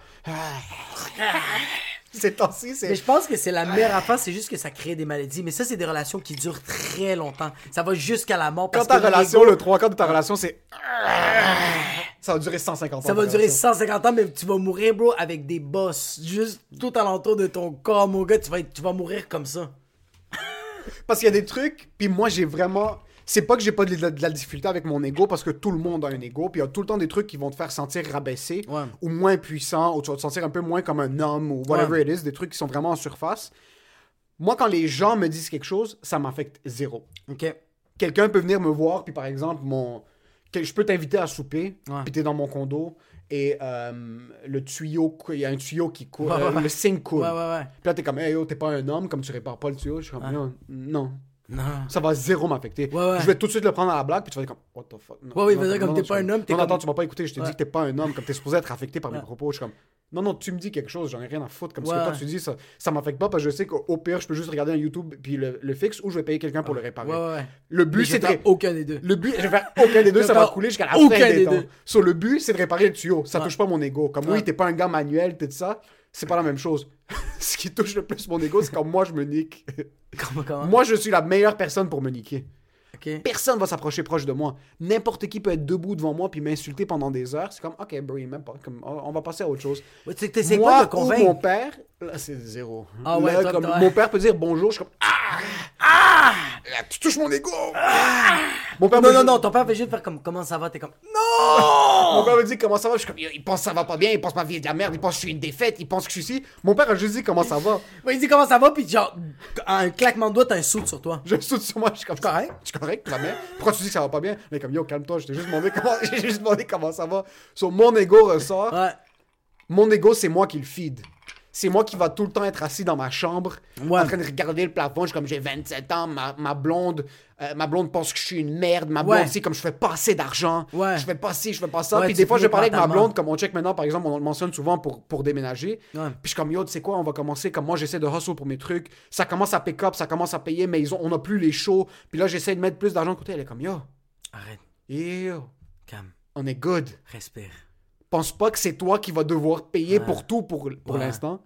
Ces temps-ci, Mais c'est. je pense que c'est la meilleure affaire, c'est juste que ça crée des maladies. Mais ça, c'est des relations qui durent très longtemps. Ça va jusqu'à la mort. Quand Parce ta que relation, le trois quarts de ta relation, c'est. Ça va durer 150 ans. Ça va durer relation. 150 ans, mais tu vas mourir, bro, avec des bosses. Juste tout alentour de ton corps, mon gars. Tu vas, être- tu vas mourir comme ça. Parce qu'il y a des trucs, puis moi j'ai vraiment. C'est pas que j'ai pas de la, de la difficulté avec mon ego, parce que tout le monde a un ego, puis il y a tout le temps des trucs qui vont te faire sentir rabaissé, Ouais. ou moins puissant, ou tu vas te sentir un peu moins comme un homme, ou whatever Ouais. it is, des trucs qui sont vraiment en surface. Moi, quand les gens me disent quelque chose, ça m'affecte zéro. Ok. Quelqu'un peut venir me voir, puis par exemple, mon. Je peux t'inviter à souper, Ouais. puis t'es dans mon condo, et euh, le tuyau, il y a un tuyau qui coule, Ouais, ouais, euh, ouais. le sink coule. Ouais, ouais, ouais. Puis là, t'es comme, hey yo, t'es pas un homme, comme tu répares pas le tuyau. Je suis comme, non, non. Non. Ça va zéro m'affecter. Ouais, ouais. Je vais tout de suite le prendre à la blague, puis tu vas être comme, what the fuck? Non, Ouais, oui, non, il va dire comme t'es pas un homme, t'es Non, comme- attends, tu m'as pas écouté, je t'ai dit que t'es pas un homme, comme t'es supposé être affecté par mes propos. Je suis comme, non, non, tu me dis quelque chose, j'en ai rien à foutre. Comme ce que toi tu dis, ça, ça m'affecte pas, parce que je sais qu'au pire, je peux juste regarder un YouTube, puis le, le fixe, ou je vais payer quelqu'un pour le réparer. Le but, c'est de. ré- aucun des deux. Le but, je vais faire aucun des deux, ça va couler jusqu'à la fin des temps. deux. Sur le but, c'est de réparer le tuyau. Ça touche pas mon ego. Comme oui, t'es pas un gars manuel, tout ça. C'est pas la même chose. Ce qui touche le plus mon ego, c'est quand moi je me nique. Comment, comment? moi, je suis la meilleure personne pour me niquer. Ok. Personne va s'approcher proche de moi. N'importe qui peut être debout devant moi puis m'insulter pendant des heures. C'est comme, ok, bro, même pas. Comme, on va passer à autre chose. Ouais, tu sais, t'essaies moi pas de ou convaincre. mon père, là, c'est zéro. Ah ouais, Là, toi, comme toi, ouais. Mon père peut dire bonjour, je suis comme, Ah! Tu touches mon ego! Mon père Non, me non, dit- non, ton père fait juste faire comme comment ça va, t'es comme Mon père me dit comment ça va? Je suis comme, il pense que ça va pas bien, il pense que ma vie est de la merde, il pense que je suis une défaite, il pense que je suis ici. Mon père a juste dit comment ça va? Il dit comment ça va, puis genre, un claquement de doigts, t'as un saut sur toi. Je saute sur moi, je suis comme correct? Je suis correct, va bien. Pourquoi tu dis que ça va pas bien? Mais comme yo, calme-toi, je t'ai juste demandé comment, j'ai juste demandé comment ça va. Sur mon ego ressort. Ouais. Mon ego, c'est moi qui le feed. C'est moi qui va tout le temps être assis dans ma chambre, Ouais. en train de regarder le plafond. Je suis comme j'ai 27 ans, ma, ma blonde, euh, ma blonde pense que je suis une merde. Ma blonde Ouais. sait comme je fais pas assez d'argent. Ouais. Je fais pas ci, je fais pas ça. Ouais, Puis des fois, je parlais avec ma blonde, comme on check maintenant, par exemple, on le mentionne souvent pour, pour déménager. Puis je suis comme yo, tu sais quoi, on va commencer comme moi, j'essaie de hustle pour mes trucs. Ça commence à pick up, ça commence à payer, mais ils ont, on a plus les shows. Puis là, j'essaie de mettre plus d'argent de côté. Elle est comme yo, Arrête, yo, calme, on est good respire. Pense pas que c'est toi qui vas devoir payer pour tout pour, pour Ouais. l'instant.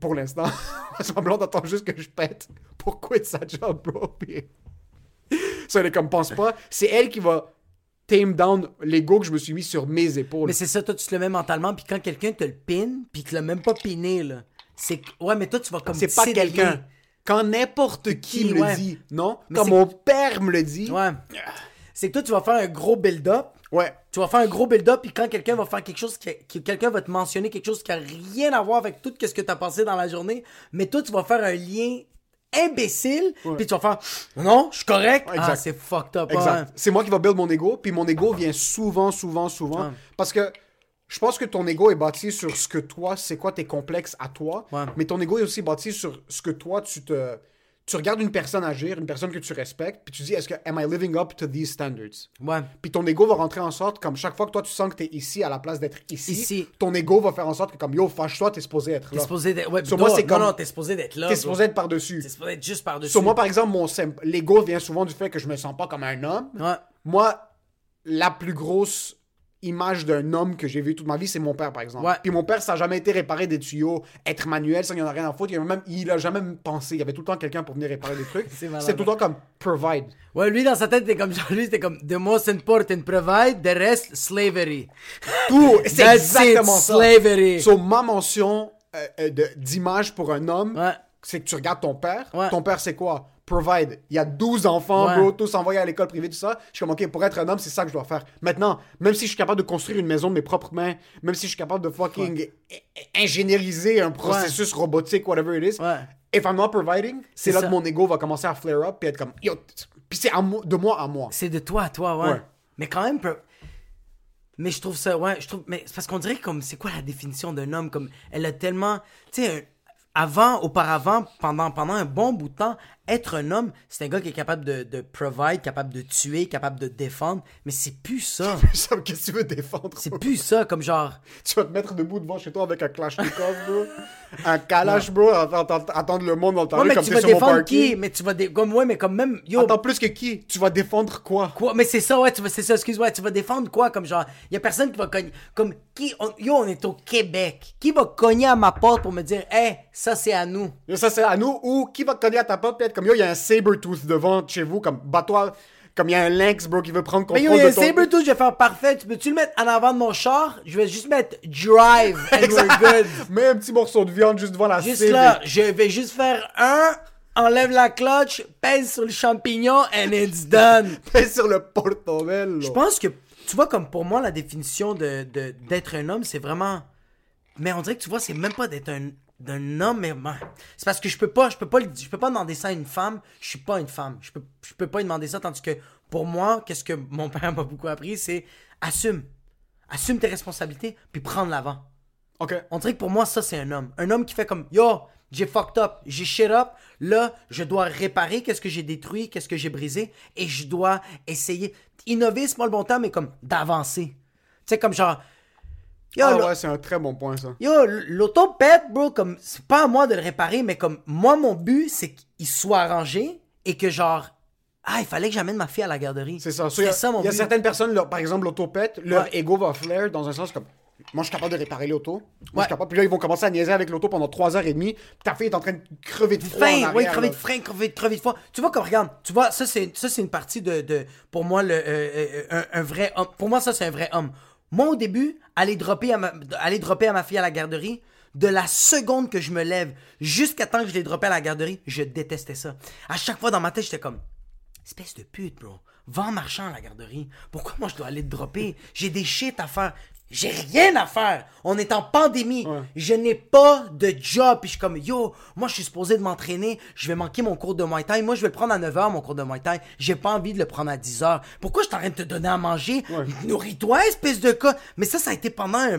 Pour l'instant. Ma blonde attend juste que je pète pour quitter sa job, bro. Puis... Ça, elle est comme, pense pas. C'est elle qui va tame down l'ego que je me suis mis sur mes épaules. Mais c'est ça, toi, tu te le mets mentalement, puis quand quelqu'un te le pine, puis qu'il l'a même pas piné, là, c'est Ouais, mais toi, tu vas comme. C'est pas quelqu'un. Quand n'importe qui, Qui, me ouais. le dit, non? Mais Quand mon père me le dit, Ouais. C'est que toi, tu vas faire un gros build-up. ouais. Tu vas faire un gros build-up, puis quand quelqu'un va faire quelque chose, qui, qui- quelqu'un va te mentionner quelque chose qui a rien à voir avec tout ce que tu as passé dans la journée, mais toi, tu vas faire un lien imbécile, puis tu vas faire Non, je suis correct. Exact. Ah, c'est fucked up. Exact. C'est moi qui va build mon ego, puis mon ego vient souvent, souvent, souvent. Ouais. Parce que je pense que ton ego est bâti sur ce que toi, c'est quoi tes complexes à toi. Ouais. Mais ton ego est aussi bâti sur ce que toi, tu te. Tu regardes une personne agir, une personne que tu respectes, puis tu dis, est-ce que am I living up to these standards? Ouais. Puis ton ego va rentrer en sorte, comme chaque fois que toi tu sens que t'es ici à la place d'être ici, Ici. ton ego va faire en sorte que comme yo, fâche-toi, t'es supposé être T'es là. supposé d'être. Ouais, Sur moi, c'est comme- Non, non, t'es supposé d'être là. T'es supposé être par-dessus. T'es supposé être juste par-dessus. Sur moi, par exemple, mon l'ego vient souvent du fait que je me sens pas comme un homme. Ouais. Moi, la plus grosse image d'un homme que j'ai vu toute ma vie, c'est mon père, par exemple. Ouais. Puis mon père, ça n'a jamais été réparer des tuyaux, être manuel, ça, il en a rien à foutre. Il a, même, il a jamais pensé. Il y avait tout le temps quelqu'un pour venir réparer des trucs. C'est. C'était tout le temps comme provide. Ouais, lui, dans sa tête, t'es comme genre, lui, c'était comme The most important provide, the rest slavery. Tout, c'est it, exactement ça. slavery. So, ma mention euh, euh, d'image pour un homme, Ouais. c'est que tu regardes ton père. Ouais. Ton père, c'est quoi? Provide. Il y a 12 enfants, Ouais. bro, tous envoyés à l'école privée, tout ça. Je suis comme, OK, pour être un homme, c'est ça que je dois faire. Maintenant, même si je suis capable de construire une maison de mes propres mains, même si je suis capable de fucking i- ingénieriser un processus robotique, whatever it is, Ouais. if I'm not providing, c'est là ça. que mon ego va commencer à flare up puis être comme, yo, puis c'est de moi à moi. C'est de toi à toi, ouais. Ouais. Mais quand même, mais je trouve ça, ouais, je trouve, mais c'est parce qu'on dirait comme, c'est quoi la définition d'un homme? Comme, elle a tellement, tu sais, avant, auparavant, pendant, pendant un bon bout de temps, être un homme, c'est un gars qui est capable de, de provide, capable de tuer, capable de défendre, mais c'est plus ça. Qu'est-ce que tu veux défendre? C'est plus ça, comme genre, Tu vas te mettre debout devant chez toi avec un Kalachnikov, bro. un Kalash, bro. Attendre le monde dans temps ouais, mais comme tu vas sur défendre qui? Mais tu vas, dé- comme, ouais, mais comme même, yo, Attends, plus que qui? Tu vas défendre quoi? Quoi? Mais c'est ça, ouais, tu vas, c'est ça, excuse-moi, tu vas défendre quoi? Comme genre, y a personne qui va cogner. Comme, qui, on- yo, on est au Québec. Qui va cogner à ma porte pour me dire, hey, ça c'est à nous? Ça, c'est à nous. Ou qui va te cogner à ta porte, puis être comme, yo, il y a un Sabertooth devant chez vous, comme, bats-toi. Comme il y a un Lynx, bro, qui veut prendre Mais contrôle yo, y a de un ton... Sabertooth, je vais faire parfait. Tu peux-tu le mettre en avant de mon char? Je vais juste mettre drive and we're good. Mets un petit morceau de viande juste devant la Juste cible. là, je vais juste faire un, enlève la clutch, pèse sur le champignon and it's done. Fais sur le portobello. Je pense que, tu vois, comme pour moi, la définition de, de- d'être un homme, c'est vraiment. Mais on dirait que tu vois, c'est même pas d'être un, d'un homme, mais. ben, C'est parce que je peux pas, je peux pas, je peux pas demander ça à une femme. Je suis pas une femme. Je peux, je peux pas lui demander ça, tandis que pour moi, qu'est-ce que mon père m'a beaucoup appris, c'est assume. Assume tes responsabilités, puis prendre l'avant. OK. On dirait que pour moi, ça, c'est un homme. Un homme qui fait comme Yo, j'ai fucked up, j'ai shit up. Là, je dois réparer qu'est-ce que j'ai détruit, qu'est-ce que j'ai brisé. Et je dois essayer. Innover, c'est pas le bon temps, mais comme d'avancer. Tu sais, comme genre. Yo, Ah ouais, c'est un très bon point, ça. yo, l'auto pète, bro. Comme, c'est pas à moi de le réparer, mais comme, moi, mon but, c'est qu'il soit arrangé et que genre. Ah, il fallait que j'amène ma fille à la garderie. C'est ça. C'est ça mon il y a but. certaines personnes, leur- par exemple, l'autopète, leur Ouais. ego va flare dans un sens comme. Moi, je suis capable de réparer l'auto. Moi, je suis capable. Puis là, ils vont commencer à niaiser avec l'auto pendant 3 heures et demie. Puis ta fille est en train de crever de froid. en Faim, arrière, oui, crever de faim, crever, crever de faim. Tu vois, comme, regarde, tu vois, ça, c'est, ça, c'est une partie de, de pour moi, le, euh, euh, un, un vrai homme. Pour moi, ça, c'est un vrai homme. Moi, au début, aller dropper à ma, aller dropper à ma fille à la garderie, de la seconde que je me lève jusqu'à temps que je l'ai droppé à la garderie, je détestais ça. À chaque fois dans ma tête, j'étais comme espèce de pute, bro. Va en marchant à la garderie. Pourquoi moi je dois aller te dropper? J'ai des shit à faire. J'ai rien à faire. On est en pandémie. Je n'ai pas de job. Puis je suis comme, yo, moi je suis supposé de m'entraîner. Je vais manquer mon cours de Muay Thai. Moi je vais le prendre à 9h, mon cours de Muay Thai. J'ai pas envie de le prendre à 10h. Pourquoi je t'arrête de te donner à manger? Nourris-toi, espèce de cas. Mais ça, ça a été pendant un, un-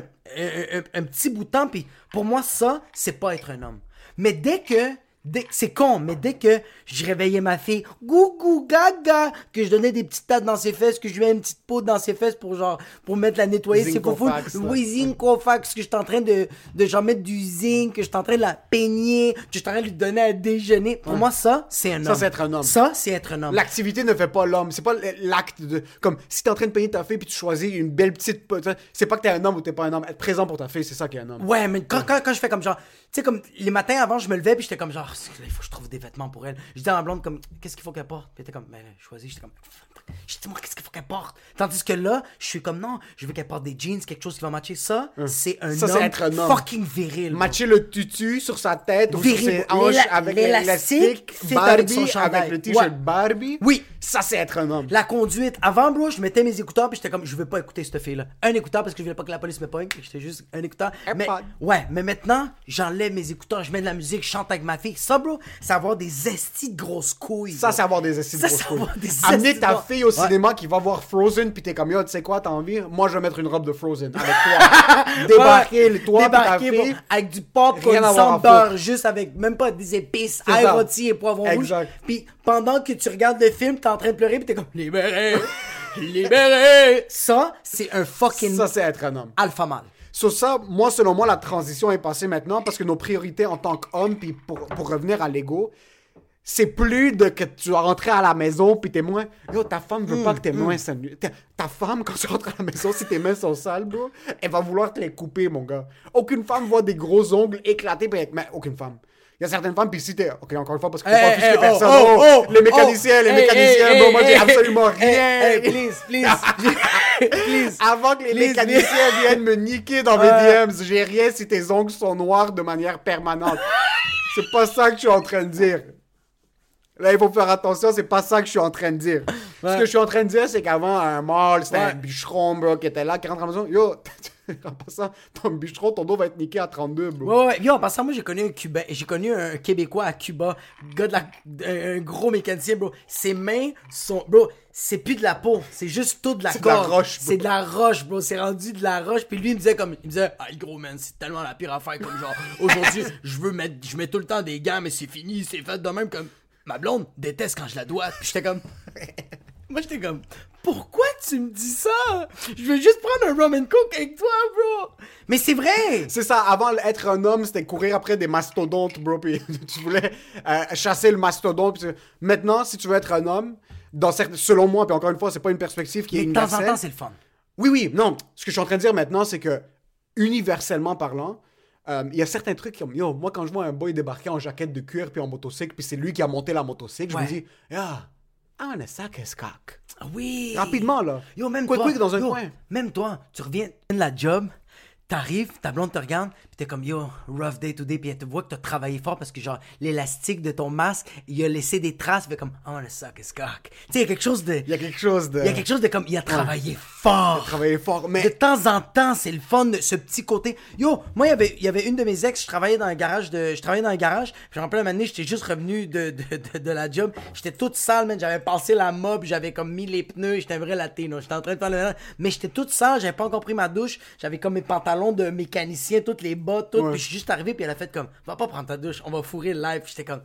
un- un petit bout de temps. Puis pour moi, ça, c'est pas être un homme. Mais dès que c'est con, mais dès que je réveillais ma fille, gougou gaga, que je donnais des petites pattes dans ses fesses, que je lui mets une petite peau dans ses fesses pour genre, pour mettre la nettoyer, c'est fou. Zincofax, là. Oui, Zincofax, que je suis en train de, de genre mettre du zinc, que je suis en train de la peigner, que je suis en train de lui donner à déjeuner. Pour moi, ça, c'est un Ça, homme. c'est être un homme. Ça, c'est être un homme. L'activité ne fait pas l'homme. C'est pas l'acte de. Comme si t'es en train de payer ta fille puis tu choisis une belle petite. C'est pas que t'es un homme ou t'es pas un homme. Être présent pour ta fille, c'est ça qui est un homme. Ouais, mais quand, quand, quand je fais comme genre, tu sais, comme les matins avant, je me levais, puis j'étais comme genre, il faut que je trouve des vêtements pour elle. Je disais à ma blonde, comme, qu'est-ce qu'il faut qu'elle porte? Puis elle était comme, ben, choisis. J'étais comme, je dis, moi, qu'est-ce qu'il faut qu'elle porte? Tandis que là, je suis comme, non, je veux qu'elle porte des jeans, quelque chose qui va matcher. Ça, c'est un Ça, c'est homme être un homme. fucking viril. bro. Matcher le tutu sur sa tête ou sur Viril. ses hanches avec l'élastique Barbie avec le t-shirt Ouais. Barbie. Oui. Ça, c'est être un homme. La conduite. Avant, bro, je mettais mes écouteurs, puis j'étais comme, je veux pas écouter cette fille-là. Un écouteur parce que je voulais pas que la police me pogne. J'étais juste un écouteur. Mais, ouais, mais maintenant, j'enlève mes écouteurs, je mets de la musique, je chante avec ma fille. Ça, bro, c'est avoir des estis de grosses couilles. Ça, c'est avoir des estimes Ça, grosses couilles. Amener estis ta de- fille au cinéma qui va voir Frozen, puis t'es comme, yo, tu sais quoi, t'as envie? Moi, je vais mettre une robe de Frozen avec toi. Débarquer, le toi, puis ta Débarquer, bro, fille. avec du popcorn sans beurre, juste avec même pas des épices, ail rôti et poivron rouge. Puis pendant que tu regardes le film, t'es en train de pleurer, puis t'es comme libéré, libéré. Ça, c'est un fucking Ça, c'est être un homme. alpha mâle. Sur ça, moi, selon moi, la transition est passée maintenant parce que nos priorités en tant qu'homme, puis pour, pour revenir à l'ego, c'est plus de que tu vas rentrer à la maison puis tes mains. Yo, ta femme veut pas que tes mains soient nues. Ta, femme, quand tu rentres à la maison, si tes mains sont sales, bro, elle va vouloir te les couper, mon gars. Aucune femme voit des gros ongles éclatés, avec- mais aucune femme. Il y a certaines femmes, puis si t'es. Ok, encore une fois, parce que t'es pas Hey, plus hey, que oh, personne. oh, Oh, oh, les mécaniciens, oh, les hey, mécaniciens, hey, bro, hey, moi, j'ai absolument rien. hey, please, please, please. Avant que les Please, mécaniciens viennent me niquer dans mes. DMs, j'ai rien si tes ongles sont noirs de manière permanente. c'est pas ça que je suis en train de dire. Là, il faut faire attention, c'est pas ça que je suis en train de dire. Ce que je suis en train de dire, c'est qu'avant, un mâle, c'était Ouais. un bûcheron, bro, qui était là, qui rentre à la maison. Yo, en passant, ton bûcheron, ton dos va être niqué à 32, bro. Ouais, ouais, Yo, en passant, moi, j'ai connu un Cubain, j'ai connu un Québécois à Cuba, gars de la, un, gros mécanicien, bro. Ses mains sont, bro, c'est plus de la peau, c'est juste tout de la C'est de la corde. roche, bro. C'est de la roche, bro. C'est rendu de la roche. Puis lui, il me disait comme, il me disait, ah, gros man, c'est tellement la pire affaire comme genre, aujourd'hui, je veux mettre, je mets tout le temps des gants, mais c'est fini, c'est fait de même comme, ma blonde déteste quand je la dois. Puis j'étais comme, moi, j'étais comme, pourquoi tu me dis ça? Je veux juste prendre un rum and coke avec toi, bro. Mais c'est vrai. C'est ça, avant être un homme, c'était courir après des mastodontes, bro, puis tu voulais euh, chasser le mastodonte. puis Maintenant, si tu veux être un homme, dans certains, selon moi, puis encore une fois, c'est pas une perspective qui est Mais de temps en universelle. temps, c'est le fun. Oui, oui, non. Ce que je suis en train de dire maintenant, c'est que, universellement parlant, euh, il y a certains trucs comme, yo, moi, quand je vois un boy débarquer en jaquette de cuir puis en motocycle, puis c'est lui qui a monté la motocycle, je Ouais. me dis, yeah, I wanna suck his cock. Ah Oui. Rapidement, là. Yo, même Quick, toi. quick dans un yo, coin. Même toi, tu reviens de la job, t'arrives, ta blonde te regarde, t'es comme yo, rough day today, pis elle te voit que t'as travaillé fort parce que genre, l'élastique de ton masque, il a laissé des traces, il fait comme, I wanna suck his cock. Tu sais, il y a quelque chose de. Il y a quelque chose de... Il y a quelque chose de comme, il a travaillé fort. Travailler fort, mais... De temps en temps, c'est le fun, ce petit côté. Yo, moi, il y avait, il y avait une de mes ex, je travaillais dans un garage de, je travaillais dans un garage, puis rappelle un moment j'étais juste revenu de, de, de, de la job, j'étais toute sale, man, j'avais passé la mob, j'avais comme mis les pneus, j'étais un vrai latino, j'étais en train de faire le mais j'étais toute sale, j'avais pas encore pris ma douche, j'avais comme mes pantalons de mécanicien, toutes les bottes, tout, Ouais. puis je suis juste arrivé, puis elle a fait comme, va pas prendre ta douche, on va fourrer le live, Puis j'étais comme,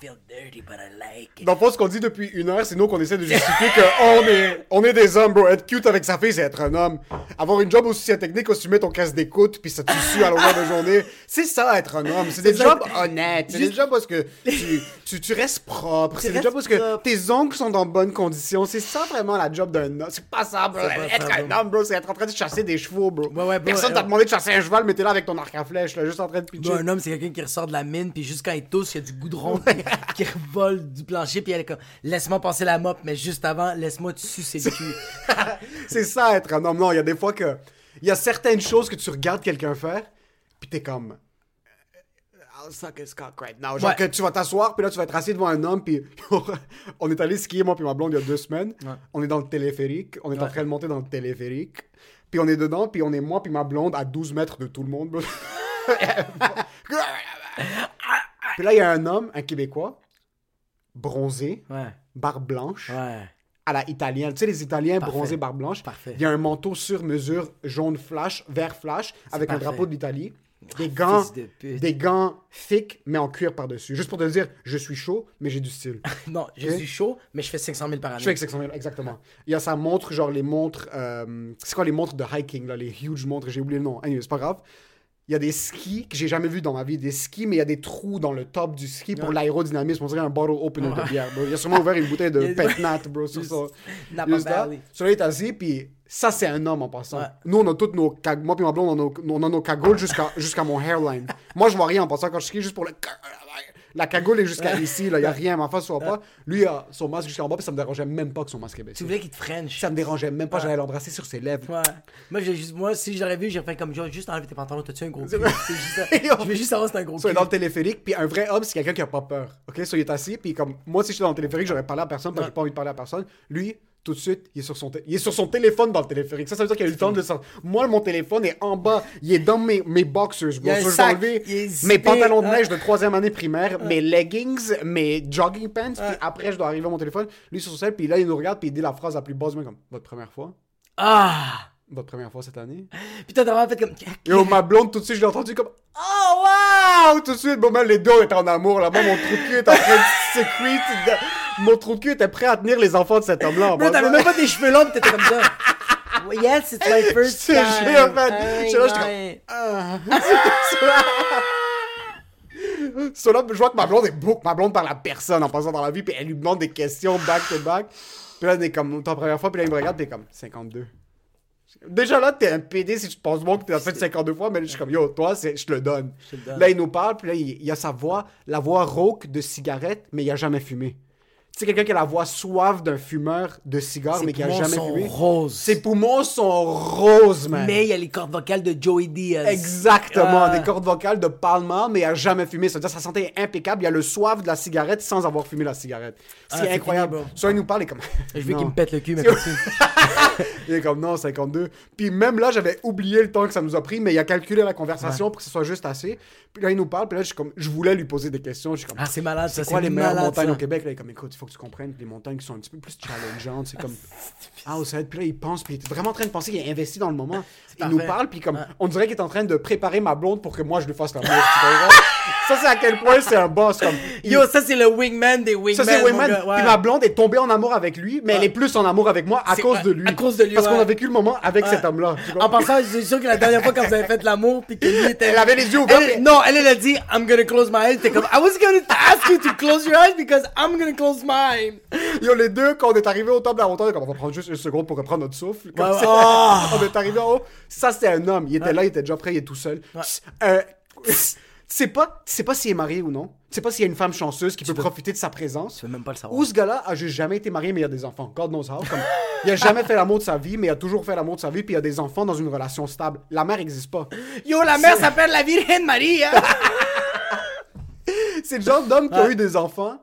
feel dirty, but I like it. Dans le fond, ce qu'on dit depuis une heure, c'est nous qu'on essaie de justifier qu'on est, on est des hommes, bro. Être cute avec sa fille, c'est être un homme. Avoir une job aussi technique, si tu mets ton casque d'écoute, puis ça te suit à longueur de journée, c'est ça, être un homme. C'est des ça. jobs honnêtes. C'est des jobs parce que tu, tu, tu restes propre. C'est des jobs parce que tes ongles sont dans bonnes conditions. C'est ça vraiment la job d'un homme. C'est pas ça, bro. Être ça, un homme, bro, c'est être en train de chasser des chevaux, bro. Ouais, ouais, bro, Personne ouais, t'a demandé de chasser un cheval, mais t'es là avec ton arc à flèche, là, juste en train de pitcher. Un homme, c'est quelqu'un qui ressort de la mine, puis juste quand il tousse, il y a du goudron qui, revole du plancher, puis elle est comme Laisse-moi passer la mop, mais juste avant, laisse-moi te sucer le cul. c'est ça être un homme. Non, il y a des fois que. Il y a certaines choses que tu regardes quelqu'un faire, puis t'es comme. suck his cock right now. Genre Ouais. que tu vas t'asseoir, puis là, tu vas être assis devant un homme, puis on est allé skier, moi puis ma blonde, il y a deux semaines. On est dans le téléphérique. On est en train de monter dans le téléphérique. Puis on est dedans, puis on est moi puis ma blonde à 12 mètres de tout le monde. Puis là, il y a un homme, un Québécois, bronzé, Ouais. barbe blanche, Ouais. à la italienne. Tu sais, les Italiens Parfait. bronzés, barbe blanche. Parfait. Il y a un manteau sur mesure, jaune flash, vert flash, avec un parfait. drapeau de l'Italie. Des gants, de des gants thick, mais en cuir par-dessus. Juste pour te dire, je suis chaud, mais j'ai du style. Non, je Ok? suis chaud, mais je fais 500 000 par année. Je fais avec 600 000, exactement. Il y a sa montre, genre les montres. euh, c'est quoi les montres de hiking, là, les huge montres, j'ai oublié le nom. Anyway, c'est pas grave. Il y a des skis que j'ai jamais vu dans ma vie, des skis, mais il y a des trous dans le top du ski pour l'aérodynamisme. On dirait un bottle opener de bière, bro. Il a sûrement ouvert une bouteille de Il y a- pet nat, bro, sur ça. Celui-là est assis, puis ça, c'est un homme en passant. Ouais. Nous, on a toutes nos Moi, puis ma blonde, on a nos, on a nos cagoules jusqu'à jusqu'à mon hairline. Moi, je vois rien en passant quand je skie, juste pour le. La cagoule est jusqu'à ici, là. Il y a rien, ma face, soit pas. Lui, il a son masque jusqu'en bas, puis ça me dérangeait même pas que son masque est baissé. Tu voulais qu'il te French. Ça me dérangeait même pas, j'allais l'embrasser sur ses lèvres. Ouais. Moi, j'ai juste, moi, si j'aurais vu, j'aurais fait comme genre, juste enlever tes pantalons, t'as-tu un gros cul? Je veux juste savoir si c'est un gros cul. dans le téléphérique, puis un vrai homme, c'est quelqu'un qui a pas peur. Ok, so, il est assis, puis comme moi, si j'étais dans le téléphérique, j'aurais parlé à personne, parce que j'ai pas envie de parler à personne. Lui, tout de suite, il est sur son, il est sur son téléphone dans le téléphérique. Ça, ça veut dire qu'il a eu le temps de le sortir. Moi, mon téléphone est en bas, il est dans mes, mes boxers, So, je est mes pantalons de hein. neige de troisième année primaire, mes leggings, mes jogging pants, puis après, je dois arriver à mon téléphone. Lui, sur son sel, puis là, il nous regarde, puis il dit la phrase la plus basse, comme votre première fois, Ah! votre première fois cette année? Putain, t'as vraiment fait comme. Et ma blonde, tout de suite, je l'ai entendu comme Oh wow! Tout de suite, bon, ben, les deux étaient en amour. Là-bas, mon trou de cul était en train de secrete. Mon trou de cul était prêt à tenir les enfants de cet homme-là. Bro, t'avais même pas des cheveux longs, t'étais comme ça. Yes, it's my first Je te time. jure, man. J'étais là, j'étais comme, aïe. Ah. So là, je vois que ma blonde est beaucoup. Ma blonde parle à personne en passant dans la vie, puis elle lui demande des questions back to back. Puis là, elle est comme, ta première fois, puis là, il me regarde, est comme, 52. Déjà là, t'es un PD si tu te penses bon que t'as fait 52 fois, mais je suis comme, yo, toi, c'est- je te le donne. te le donne. Là, il nous parle, puis là, il, il y a sa voix, la voix rauque de cigarette, mais il a jamais fumé. Tu sais, quelqu'un qui a la voix suave d'un fumeur de cigare, mais qui a poumons jamais sont fumé. roses. Ses poumons sont roses, man. Mais il y a les cordes vocales de Joey Diaz. Exactement, Ah. des cordes vocales de Palma, mais il a jamais fumé. C'est-à-dire sa santé est impeccable. Il y a le soif de la cigarette sans avoir fumé la cigarette. C'est Ah, c'est incroyable. fini, bro. Soit il nous parle, est comme. Je veux qu'il me pète le cul, mais. Il est comme non, 52. Puis même là, j'avais oublié le temps que ça nous a pris, mais il a calculé la conversation pour que ce soit juste assez. Puis là, il nous parle, puis là, je, suis comme, je voulais lui poser des questions. Je suis comme, Ah, c'est malade, ça, c'est quoi c'est les meilleures malade, montagnes ça. au Québec? Là, il est comme, écoute, il faut que tu comprennes que les montagnes qui sont un petit peu plus challengeantes, c'est comme, ah, au Sahel. Puis là, il pense, puis il est vraiment en train de penser qu'il est investi dans le moment. Il parfait. nous parle, puis comme, on dirait qu'il est en train de préparer ma blonde pour que moi, je lui fasse tu comprends? ça, c'est à quel point c'est un boss. Comme, il- Yo, ça, c'est le wingman des wingmen. ça, c'est gars, ouais. Puis ma blonde est tombée en amour avec lui, mais elle est plus en amour avec moi à cause de lui. à cause de lui, Parce qu'on a vécu le moment avec cet homme-là. En passant, je suis sûr que la dernière fois quand vous avez fait l'amour, puis que lui était. Elle avait les yeux ouverts, Elle- puis- Non, elle, elle a dit, I'm gonna close my eyes. T'es comme, I was gonna ask you to close your eyes because I'm gonna close Yo, les deux, quand on est arrivé au top de la montagne, comme on va prendre juste une seconde pour reprendre notre souffle. Comme Ouais, ouais. on est arrivé en haut. Ça, c'est un homme. Il était là, il était déjà prêt, il est tout seul. Euh, c'est pas, c'est pas s'il est marié ou non. C'est pas s'il y a une femme chanceuse qui peut profiter de sa présence. Tu veux même pas le savoir. Ou ce gars-là a juste jamais été marié, mais il a des enfants. God knows how. Comme, il a jamais fait l'amour de sa vie, mais il a toujours fait l'amour de sa vie, puis il a des enfants dans une relation stable. La mère n'existe pas. Yo, la mère s'appelle la Virgen Maria. C'est le genre d'homme qui a eu des enfants,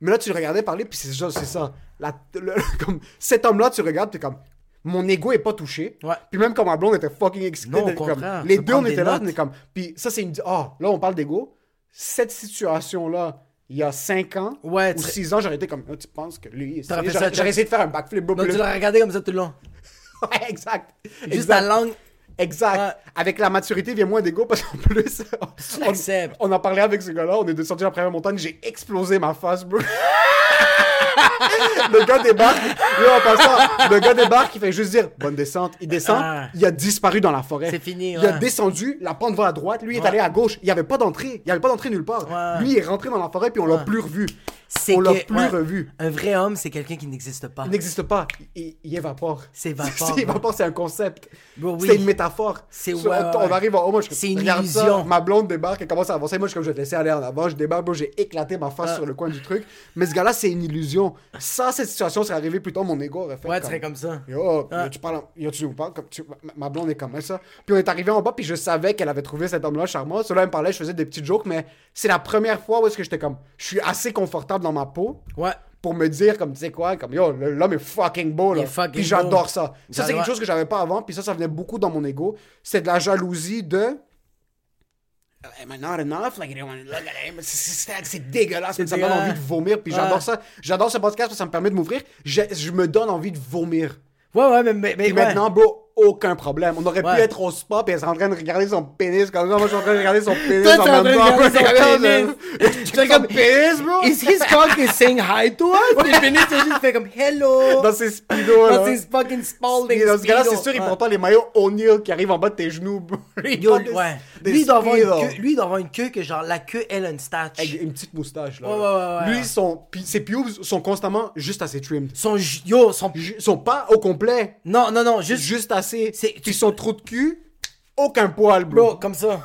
mais là, tu le regardais parler, puis c'est ça. La- le- comme, cet homme-là, tu regardes, t'es comme, mon ego est pas touché. Ouais. Puis même quand ma blonde était fucking excitée, Non, comme- les deux, on était là, on est comme, puis ça, c'est une, ah, là, on parle d'ego. Cette situation-là, il y a 5 ans Ouais, ou tu- 6 ans, j'aurais été comme, Ah, tu penses que lui, j'aurais ça, j'aurais essayé de faire un backflip. Bleu. tu l'as regardé comme ça tout le long. Ouais, exact. Juste exact. ta langue. Exact. Ouais. Avec la maturité vient moins d'ego parce qu'en plus, on, on a parlé avec ce gars-là, on est descendu la première montagne, j'ai explosé ma face, bro. le gars débarque, là, en passant, le gars débarque, il fait juste dire bonne descente. Il descend, Ah. il a disparu dans la forêt. C'est fini, Il a descendu, la pente va à droite, lui est allé à gauche. Il n'y avait pas d'entrée, il n'y avait pas d'entrée nulle part. Ouais. Lui est rentré dans la forêt puis on l'a plus revu. On l'a plus revu. Un vrai homme, c'est quelqu'un qui n'existe pas. Il n'existe pas. Il, il évapore. C'est évapore, C'est évapore, c'est un concept. Oui. C'est une métaphore. C'est- So, on, arrive en haut, moi je C'est une ça, illusion. ma blonde débarque, elle commence à avancer. Moi je comme je vais te laisser aller en avant. Je débarque, j'ai éclaté ma face Ah. sur le coin du truc. Mais ce gars-là, c'est une illusion. Ça, cette situation serait arrivée plus tôt, mon ego aurait fait. Ouais, tu serais comme ça. Yo, Ah. yo, tu parles, en- yo, tu nous parles comme tu- ma, blonde est comme ça. Puis on est arrivé en bas, puis je savais qu'elle avait trouvé cet homme-là charmant. Cela elle me parlait, je faisais des petits jokes, mais c'est la première fois où est-ce que j'étais comme, je suis assez confortable dans ma peau Ouais. pour me dire comme tu sais quoi comme yo l'homme est fucking beau là fucking puis j'adore ça ça c'est quelque chose que j'avais pas avant puis ça ça venait beaucoup dans mon ego c'est de la jalousie de Am I not enough? Like, I don't wanna look at him. C'est- dégueulasse, mais ça me donne envie de vomir. Puis j'adore ça. J'adore ce podcast parce que ça me permet de m'ouvrir. Je, je me donne envie de vomir. Ouais, ouais, mais, mais, mais maintenant, bro, aucun problème. On aurait pu être au spa elle serait en train de regarder son pénis comme ça. Moi, je suis en train de regarder son pénis Toi, en t'es en train même de regarder son pénis. Comme pénis, bro? Is his cock is saying hi to us? Le pénis, il juste fait comme hello. Dans ses speedos, là. Dans ses fucking Spalding Et dans ce gars-là, c'est sûr, il porte pas les maillots O'Neal qui arrivent en bas de tes genoux. bro. Yo, ouais. Lui, il doit avoir une queue, lui, doit avoir une queue que genre la queue, elle a une. Avec une petite moustache, là. Ouais, ouais, ouais. Lui, son, ses pubes sont constamment juste assez trimmed. Son yo, son sont pas au complet, non, non, non, juste juste assez. C'est- Puis son trou de cul, aucun poil, bro. bro, comme ça.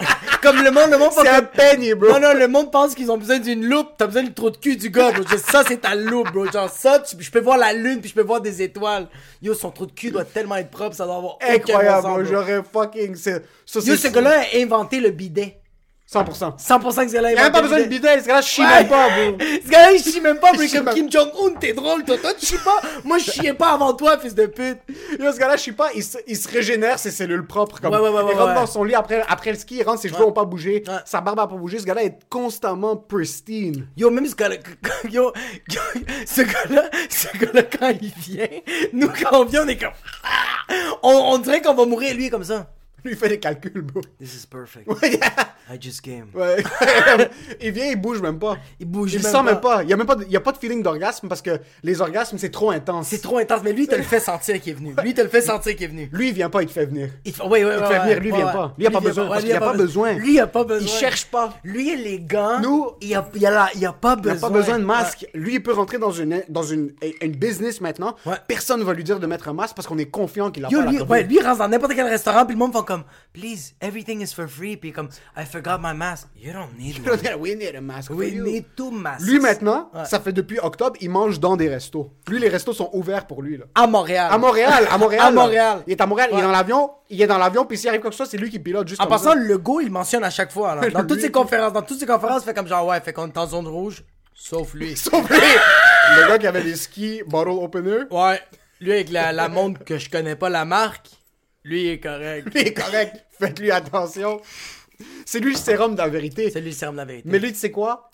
comme le monde, le monde pense C'est un peigne, bro. Non, non, le monde pense qu'ils ont besoin d'une loupe. T'as besoin du trou de cul du gars, bro. Ça, c'est ta loupe, bro. Genre ça, tu- je peux voir la lune, puis je peux voir des étoiles. Yo, son trou de cul doit tellement être propre, ça doit avoir aucun Incroyable, sens. J'aurais fucking. c'est- Ça, Yo, ce gars-là a inventé le bidet. 100%. 100% que ce gars-là Il a pas besoin de bidet, ce gars-là chie Ouais. même pas, bro. Ce gars-là, il chie même pas, bro. Chie Comme Kim Jong-un, t'es drôle, toi. Toi, tu chies pas. Moi, je chiais pas avant toi, fils de pute. Yo, ce gars-là, je sais pas, il se, il se régénère ses cellules propres. Comme, Ouais, ouais, ouais, ouais, il rentre dans son lit après, après le ski, il rentre, ses cheveux ont pas bougé, sa barbe a pas bougé. Ce gars-là est constamment pristine. Yo, même ce gars-là, yo, yo, ce gars-là, ce gars-là, quand il vient, nous, quand on vient, on est comme, Ah! on, on dirait qu'on va mourir, lui, comme ça. Lui, il fait des calculs, bro. This is perfect. Ouais. I just came. Ouais. il vient, il bouge même pas. Il bouge Il même sent pas. même pas. Il y a même pas de, il y a pas de feeling d'orgasme parce que les orgasmes, c'est trop intense. C'est trop intense, mais lui, il te le fait sentir qu'il est venu. Lui, il te le fait sentir qu'il est venu. Lui, il vient pas, il te fait venir. Il te ouais, ouais, Il te ouais, fait venir, lui, il vient pas. Lui, il a pas besoin, parce lui, qu'il a pas besoin. Lui, il a pas besoin. Il cherche pas. Lui, les gars, Nous- il a, il a, la- il a pas Il n'a besoin. pas besoin de masque. Lui, il peut rentrer dans une, dans une, une business maintenant. Personne ne va lui dire de mettre un masque parce qu'on est confiant qu'il a pas lui, lui, il rentre dans n'importe quel restaurant, puis le monde fait comme, please, everything is for free, puis comme, I forgot my mask. You don't need one. We need a mask. We for need two masks. Lui maintenant, Ouais. ça fait depuis octobre, il mange dans des restos. Lui, les restos sont ouverts pour lui. Là. À Montréal. À Montréal, à Montréal. À. Montréal. Il est à Montréal, il est dans l'avion, il est dans l'avion, puis s'il arrive quoi que ce soit, c'est lui qui pilote juste En passant, le go, il mentionne à chaque fois. là. Dans toutes ses conférences, dans toutes ses conférences, il fait comme genre, ouais, fait qu'on est en zone rouge, sauf lui. Sauf lui, le gars qui avait des skis bottle opener, Ouais. Lui, avec la, la montre que je connais pas la marque, lui, il est correct. lui est correct. Faites-lui attention. C'est lui le sérum de la vérité. C'est lui le sérum de la vérité. Mais lui, tu sais quoi?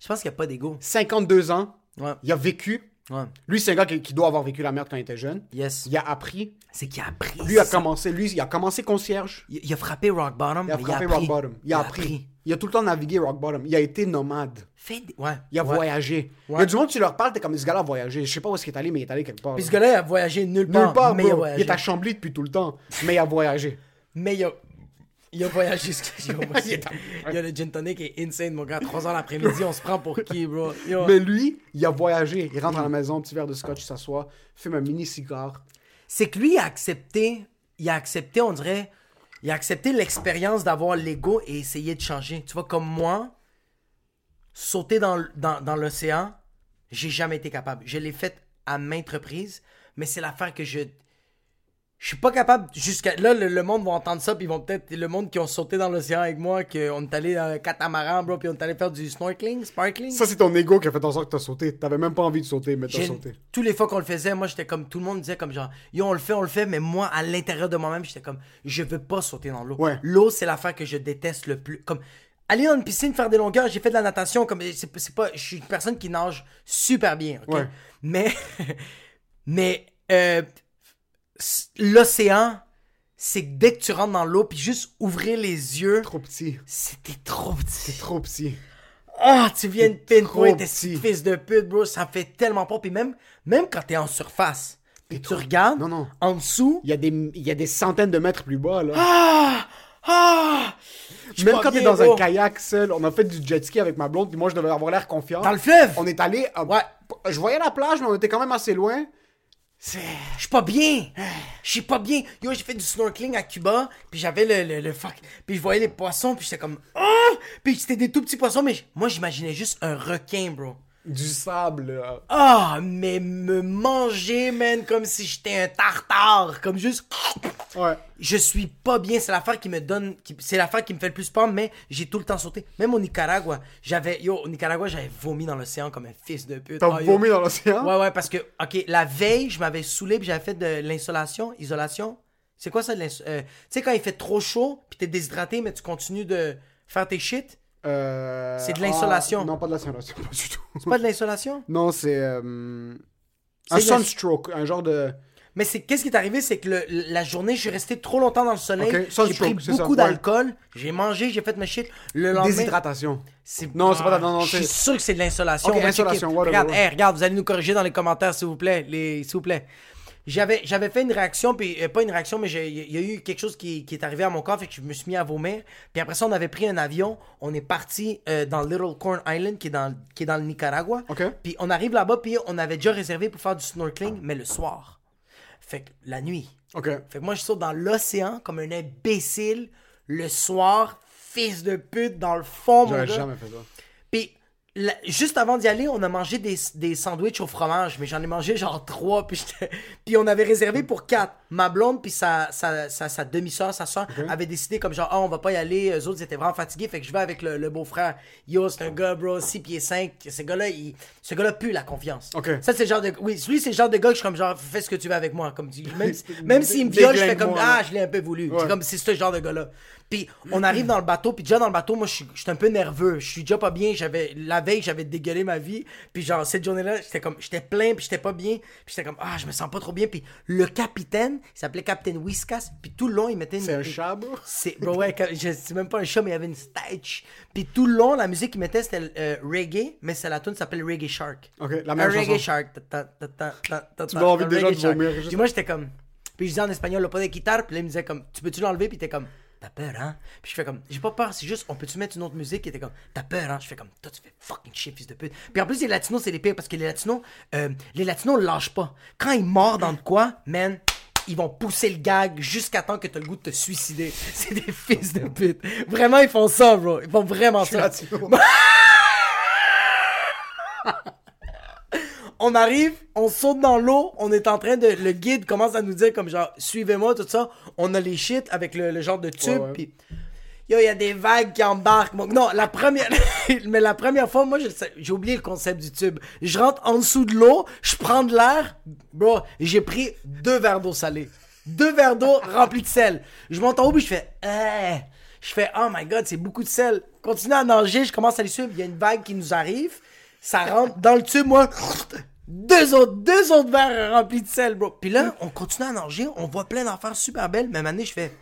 Je pense qu'il n'y a pas d'ego. 52 ans, Ouais. il a vécu. Ouais. Lui, c'est un gars qui, qui doit avoir vécu la merde quand il était jeune. Yes. Il a appris. C'est qu'il a appris. Lui a commencé, lui, il a commencé concierge. Il, il a frappé rock bottom. Il a frappé rock bottom. Il a appris. Il a tout le temps navigué rock bottom. Il a été nomade. Fait Ouais. Il a ouais. voyagé. Il y Ouais. a du monde, tu leur parles, t'es comme ce gars-là a voyagé. Je sais pas où est-ce qu'il est allé, mais il est allé quelque part. Puis là. ce gars-là, il a voyagé nulle part. Nulle part, mais il a. Il est à Chambly depuis tout le temps, mais il a voyagé. Mais il a, il a voyagé. Il est il y a le gin tonic est insane, mon gars. 3 heures l'après-midi, on se prend pour qui, bro? Yo. Mais lui, il a voyagé. Il rentre à la maison, petit verre de scotch, il s'assoit, fume un mini cigare. C'est que lui, il a accepté, il a accepté, on dirait, il a accepté l'expérience d'avoir l'ego et essayer de changer. Tu vois, comme moi, sauter dans, dans, dans l'océan, j'ai jamais été capable. Je l'ai fait à maintes reprises, mais c'est l'affaire que je. Je suis pas capable jusqu'à. Là, le, le monde va entendre ça, puis ils vont peut-être. Le monde qui ont sauté dans l'océan avec moi, qu'on est allé dans un catamaran, bro, puis on est allé faire du snorkeling, sparkling. Ça, c'est ton ego qui a fait en sorte que t'as sauté. T'avais même pas envie de sauter, mais t'as sauté. Tous les fois qu'on le faisait, moi j'étais comme tout le monde disait comme genre yo on le fait, on le fait, mais moi à l'intérieur de moi-même j'étais comme je veux pas sauter dans l'eau. Ouais. L'eau c'est l'affaire que je déteste le plus. Comme aller dans une piscine faire des longueurs, j'ai fait de la natation comme c'est pas, je suis une personne qui nage super bien, ok? Ouais. Mais mais euh, l'océan c'est que dès que tu rentres dans l'eau puis juste ouvrir les yeux, Trop petit. c'était trop petit. Trop petit. Ah, tu viens de pinpoint, t'es fils de pute, bro. Ça fait tellement pas. Puis même, même quand t'es en surface, puis tu trop- regardes, Non, non. en dessous, Il y, a des, il y a des centaines de mètres plus bas, là. ah, Ah! Je Même quand t'es dans un kayak seul, on a fait du jet ski avec ma blonde, puis moi je devais avoir l'air confiant. Dans le fleuve! On est allé. euh, Ouais. Je voyais la plage, mais on était quand même assez loin. Je suis pas bien. Je suis pas bien. Yo, j'ai fait du snorkeling à Cuba, puis j'avais le, le, le fuck. Puis je voyais les poissons, puis j'étais comme ah! Puis c'était des tout petits poissons, mais moi j'imaginais juste un requin, bro. Du sable. là. Ah, mais me manger, man, comme si j'étais un tartare, comme juste. Ouais. Je suis pas bien, c'est l'affaire qui me donne, c'est l'affaire qui me fait le plus peur, mais j'ai tout le temps sauté. Même au Nicaragua, j'avais, yo, au Nicaragua, j'avais vomi dans l'océan comme un fils de pute. T'as yo. vomi dans l'océan? Ouais, ouais, parce que, ok, la veille, je m'avais saoulé, puis j'avais fait de l'insolation, isolation. C'est quoi ça, de euh, Tu sais, quand il fait trop chaud, puis t'es déshydraté, mais tu continues de faire tes shit? Euh, C'est de l'insolation. ah, non, pas de l'insolation, pas du tout. C'est pas de l'insolation? Non, c'est. euh, un sunstroke, un genre de. Mais c'est qu'est-ce qui est arrivé, c'est que le- la journée, je suis resté trop longtemps dans le soleil. Ok, j'ai pris beaucoup d'alcool. J'ai mangé, j'ai fait mes shit. Le lendemain, Déshydratation. Non, c'est pas non, non, Je suis sûr que c'est de l'insolation. Ok, On va insolation, checker. whatever, Regarde, hey, regarde, vous allez nous corriger dans les commentaires, s'il vous plaît, les, s'il vous plaît. J'avais, j'avais fait une réaction, puis euh, pas une réaction, mais il y a eu quelque chose qui, qui est arrivé à mon corps, fait que je me suis mis à vomir. Puis après ça, on avait pris un avion, on est parti euh, dans Little Corn Island, qui est dans, qui est dans le Nicaragua. Puis on arrive là-bas, puis on avait déjà réservé pour faire du snorkeling, mais le soir. Fait que la nuit. Fait que moi, je saute dans l'océan comme un imbécile le soir, fils de pute, dans le fond, J'aurais jamais fait ça. La- juste avant d'y aller, on a mangé des, des sandwichs au fromage, mais j'en ai mangé genre trois, puis, puis on avait réservé pour quatre. Ma blonde, puis sa, sa, sa, sa demi-soeur, sa soeur, avaient décidé comme genre, ah, on va pas y aller, eux autres ils étaient vraiment fatigués, fait que je vais avec le, le beau-frère. Yo, c'est un gars, bro, 6 pieds 5, ce gars-là, il, ce gars-là pue la confiance. Ok. Ça, c'est le genre de, oui, lui, c'est le genre de gars que je suis comme genre, fais ce que tu veux avec moi, comme même, si- même s'il me viole, je fais comme, ah, je l'ai un peu voulu. Ouais. C'est comme, c'est ce genre de gars-là. Puis on arrive dans le bateau, puis déjà dans le bateau, moi je suis je suis un peu nerveux, je suis déjà pas bien, j'avais la veille, j'avais dégueulé ma vie, puis genre cette journée-là, j'étais comme j'étais plein, puis j'étais pas bien, puis j'étais comme ah, je me sens pas trop bien, puis le capitaine, il s'appelait Capitaine Whiskas, puis tout le long, il mettait une C'est un chat, bro? c'est bro, ouais, je- c'est même pas un chat, mais il y avait une stage. Puis tout le long, la musique qu'il mettait, c'était euh, reggae, mais c'est la tune s'appelle Reggae Shark. Ok, la un même reggae chanson. Shark. Ta- ta- ta- Tu m'as envie un déjà reggae de shark. vomir, Puis moi, j'étais comme. Puis je disais en espagnol, le pas de guitare. Puis là, il me disait comme, tu peux-tu l'enlever? Puis t'es comme, t'as peur, hein? Puis je fais comme, j'ai pas peur, c'est juste, on peut-tu mettre une autre musique? Il était comme, t'as peur, hein? Je fais comme, toi, tu fais fucking shit, fils de pute. Puis en plus, les latinos, c'est les pires parce que les latinos, euh, les latinos lâchent pas. Quand ils mordent dans de quoi, man, ils vont pousser le gag jusqu'à temps que t'as le goût de te suicider. C'est des fils de pute. Vraiment, ils font ça, bro. Ils font vraiment ça. On arrive, on saute dans l'eau, on est en train de. Le guide commence à nous dire comme genre, suivez-moi, tout ça. On a les shit avec le, le genre de tube, puis. Yo, il y a des vagues qui embarquent. Non, la première. Mais la première fois, moi, j'ai oublié le concept du tube. Je rentre en dessous de l'eau, je prends de l'air. Bro, j'ai pris deux verres d'eau salée. Deux verres d'eau remplis de sel. Je monte en haut, puis je fais. Eh. Je fais, oh my god, c'est beaucoup de sel. Continue à nager, je commence à les suivre. Il y a une vague qui nous arrive. Ça rentre dans le tube, moi. Deux autres, deux autres verres remplis de sel, bro. Puis là, on continue à nager, on voit plein d'affaires super belles. Même année, je fais.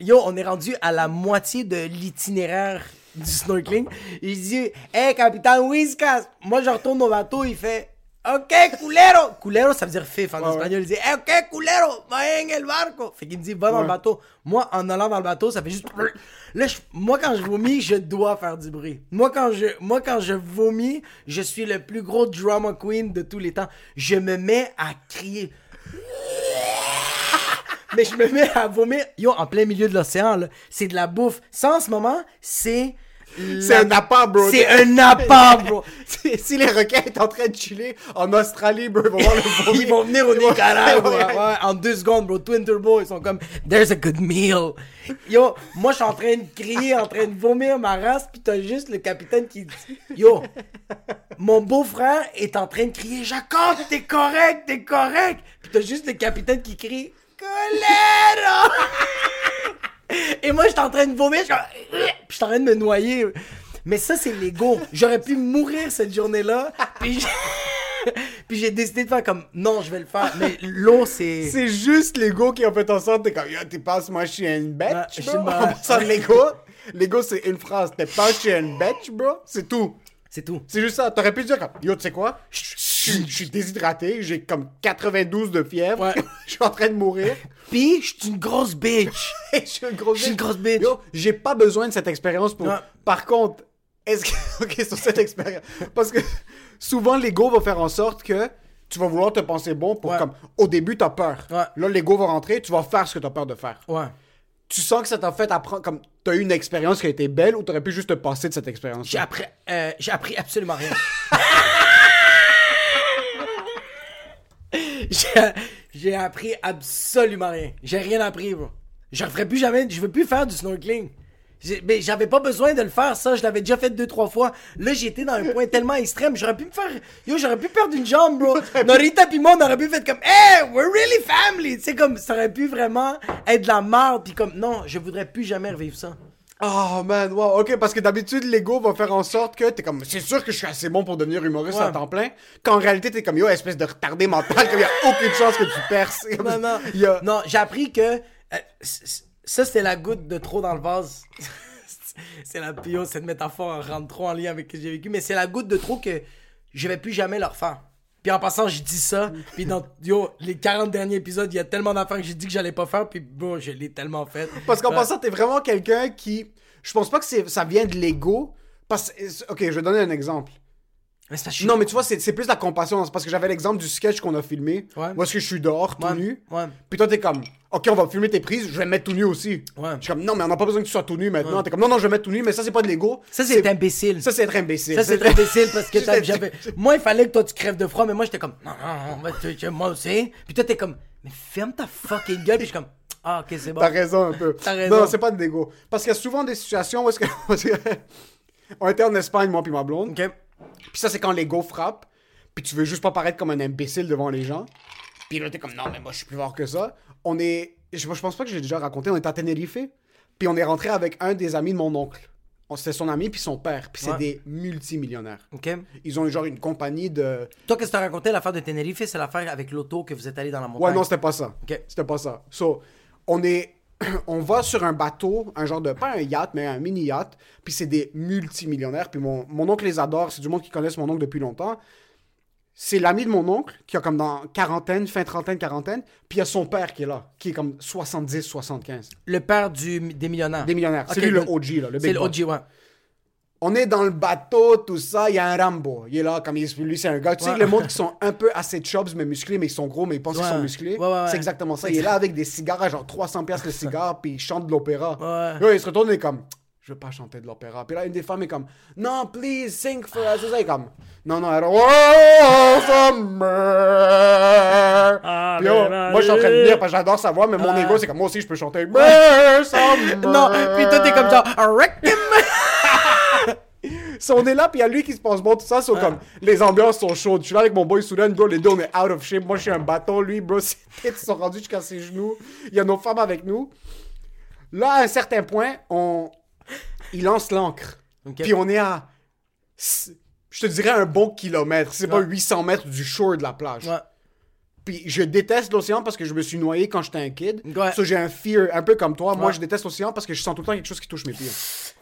Yo, on est rendu à la moitié de l'itinéraire du snorkeling. Il dit, hey, capitaine Whiskas. Moi, je retourne au bateau, il fait, ok, culero. Culero, ça veut dire fif en Ouais, espagnol. Il dit, hey, ok, culero, va en el barco. Fait qu'il me dit, va dans le bateau. Moi, en allant dans le bateau, ça fait juste. Là, je- moi, quand je vomis, je dois faire du bruit. Moi quand, je, moi, quand je vomis, je suis le plus gros drama queen de tous les temps. Je me mets à crier. Mais je me mets à vomir. Yo, en plein milieu de l'océan, là. C'est de la bouffe. Ça, en ce moment, c'est. C'est un appât, bro. C'est un appât, bro. Si les requins sont en train de chiller en Australie, bro, ils vont voir le vomi. Ils vont venir au Nicaragua. Ouais. en deux secondes, bro. Twin Turbo, ils sont comme, there's a good meal. Yo, moi, je suis en train de crier, en train de vomir ma race, pis t'as juste le capitaine qui dit, yo, mon beau-frère est en train de crier, Jacob, t'es correct, t'es correct. Pis t'as juste le capitaine qui crie, colère. Et moi, j'étais en train de vomir, je suis j'étais en train de me noyer. Mais ça, c'est l'ego. J'aurais pu mourir cette journée-là, puis j'ai- puis j'ai décidé de faire comme, non, je vais le faire. Mais l'eau, c'est... C'est juste l'ego qui a fait en sorte t'es comme, yo, t'es pas, moi, je suis une je bro. suis En l'ego, l'ego, c'est une phrase. T'es pas, je suis une bitch, bro. C'est tout. C'est tout. C'est juste ça. T'aurais pu dire comme, yo, tu sais quoi? Suis, je suis déshydraté, j'ai comme 92 de fièvre, Ouais. je suis en train de mourir. Pis, je suis une grosse bitch. je suis une grosse suis une bitch. grosse bitch. Yo, j'ai pas besoin de cette expérience pour. Ouais. Par contre, est-ce que. Ok, sur cette expérience. Parce que souvent, l'ego va faire en sorte que tu vas vouloir te penser bon pour Ouais. comme. Au début, t'as peur. Là, l'ego va rentrer, tu vas faire ce que t'as peur de faire. Ouais. Tu sens que ça t'a fait apprendre. Comme t'as eu une expérience qui a été belle ou t'aurais pu juste te passer de cette expérience. J'ai appris, euh, j'ai appris absolument rien. J'ai, appris absolument rien. J'ai rien appris, bro. Je referai plus jamais, je veux plus faire du snorkeling. Mais j'avais pas besoin de le faire, ça. Je l'avais déjà fait deux, trois fois. Là, j'étais dans un point tellement extrême. J'aurais pu me faire. Yo, j'aurais pu perdre une jambe, bro. Norita pis moi, on aurait pu faire comme, hey, we're really family. Tu sais, comme, ça aurait pu vraiment être de la merde. Puis comme, non, je voudrais plus jamais revivre ça. Oh man, wow, ok, parce que d'habitude, l'ego va faire en sorte que t'es comme, c'est sûr que je suis assez bon pour devenir humoriste Ouais. à temps plein, qu'en réalité, t'es comme, yo, espèce de retardé mental, qu'il y a aucune chance que tu perces. Non, non. A- Non, j'ai appris que. euh, ça, c'était la goutte de trop dans le vase. c'est la pio, cette métaphore rentre trop en lien avec ce que j'ai vécu, mais c'est la goutte de trop que je vais plus jamais le refaire. Puis en passant, je dis ça, puis dans yo, les 40 derniers épisodes, il y a tellement d'affaires que j'ai dit que j'allais pas faire, puis bon, je l'ai tellement fait. Parce qu'en Ouais. passant, t'es vraiment quelqu'un qui. Je pense pas que ça vient de l'ego. Parce... Ok, je vais donner un exemple. Mais c'est Non, mais tu vois, c'est c'est plus la compassion. C'est parce que j'avais l'exemple du sketch qu'on a filmé. Ouais. Où est-ce que je suis dehors, tout Ouais, nu. ouais. Puis toi, t'es comme, ok, on va filmer tes prises, je vais me mettre tout nu aussi. Ouais. Je suis comme, non, mais on n'a pas besoin que tu sois tout nu maintenant. T'es comme, non, non, je vais mettre tout nu, mais ça, c'est pas de l'ego. Ça, c'est imbécile. Ça, c'est être imbécile. Ça, c'est très imbécile parce que t'as- j'avais. Moi, il fallait que toi, tu crèves de froid, mais moi, j'étais comme, non, non, non, moi, tu- tu- moi aussi. Puis toi, t'es comme, mais ferme ta fucking gueule. Puis je suis comme, ah, ok, c'est bon. T'as raison un peu. T'as raison. Non, c'est pas de l'ego. Parce qu'il y a souvent des situations où est-ce que. on était en Espagne, moi puis ma blonde. Ok. Puis ça, c'est quand l'ego frappe. Puis tu veux juste pas paraître comme un imbécile devant les gens. Puis là, t'es comme, non, mais moi, je suis plus fort que ça. On est. Je, je pense pas que je l'ai déjà raconté. On est à Tenerife. Puis on est rentré avec un des amis de mon oncle. On- C'était son ami puis son père. Puis c'est Ouais. des multimillionnaires. Ok. Ils ont genre une compagnie de. Toi, qu'est-ce que t'as raconté l'affaire de Tenerife C'est l'affaire avec l'auto que vous êtes allé dans la montagne? Ouais, non, c'était pas ça. Ok. C'était pas ça. So, on est. On va sur un bateau, un genre de. Pas un yacht, mais un mini-yacht. Puis c'est des multimillionnaires. Puis mon, mon oncle les adore. C'est du monde qui connaissent mon oncle depuis longtemps. C'est l'ami de mon oncle, qui a comme dans quarantaine, fin trentaine, quarantaine. Puis il y a son père qui est là, qui est comme 70, 75. Le père du, des millionnaires. Des millionnaires. C'est lui le. OG, là, le C'est le boss. OG, ouais. On est dans le bateau, tout ça. Il y a un Rambo. Il est là, comme il, lui, c'est un gars. Tu sais, Ouais. le monde qui sont un peu assez chubs, mais musclés, mais ils sont gros, mais ils pensent qu'ils sont musclés. Ouais. C'est exactement ça. Il est là avec des cigares à genre 300$ piastres le cigare, puis il chante de l'opéra. Il se retourne et est comme, je veux pas chanter de l'opéra. Puis là, une des femmes est comme, non, please, sing for us. Est comme, non, non, elle oh, summer. Puis yo, moi, je suis en train de venir parce que j'adore sa voix, mais mon Ah. ego, c'est comme, moi aussi, je peux chanter. Mer, summer. Non, puis toi, t'es comme genre, Si on est là, puis il y a lui qui se passe bon, tout ça, c'est comme les ambiances sont chaudes. Je suis là avec mon boy Soudan, bro, les deux on est out of shape. Moi je suis un bâton, lui, bro, ses têtes sont rendues jusqu'à ses genoux. Il y a nos femmes avec nous. Là, à un certain point, on. Il lance l'ancre. Puis on est à. Je te dirais un bon kilomètre. C'est pas Ouais. 800 mètres du shore de la plage. Ouais. Puis je déteste l'océan parce que je me suis noyé quand j'étais un kid. Ouais. J'ai un fear, un peu comme toi. Moi, je déteste l'océan parce que je sens tout le temps quelque chose qui touche mes pieds.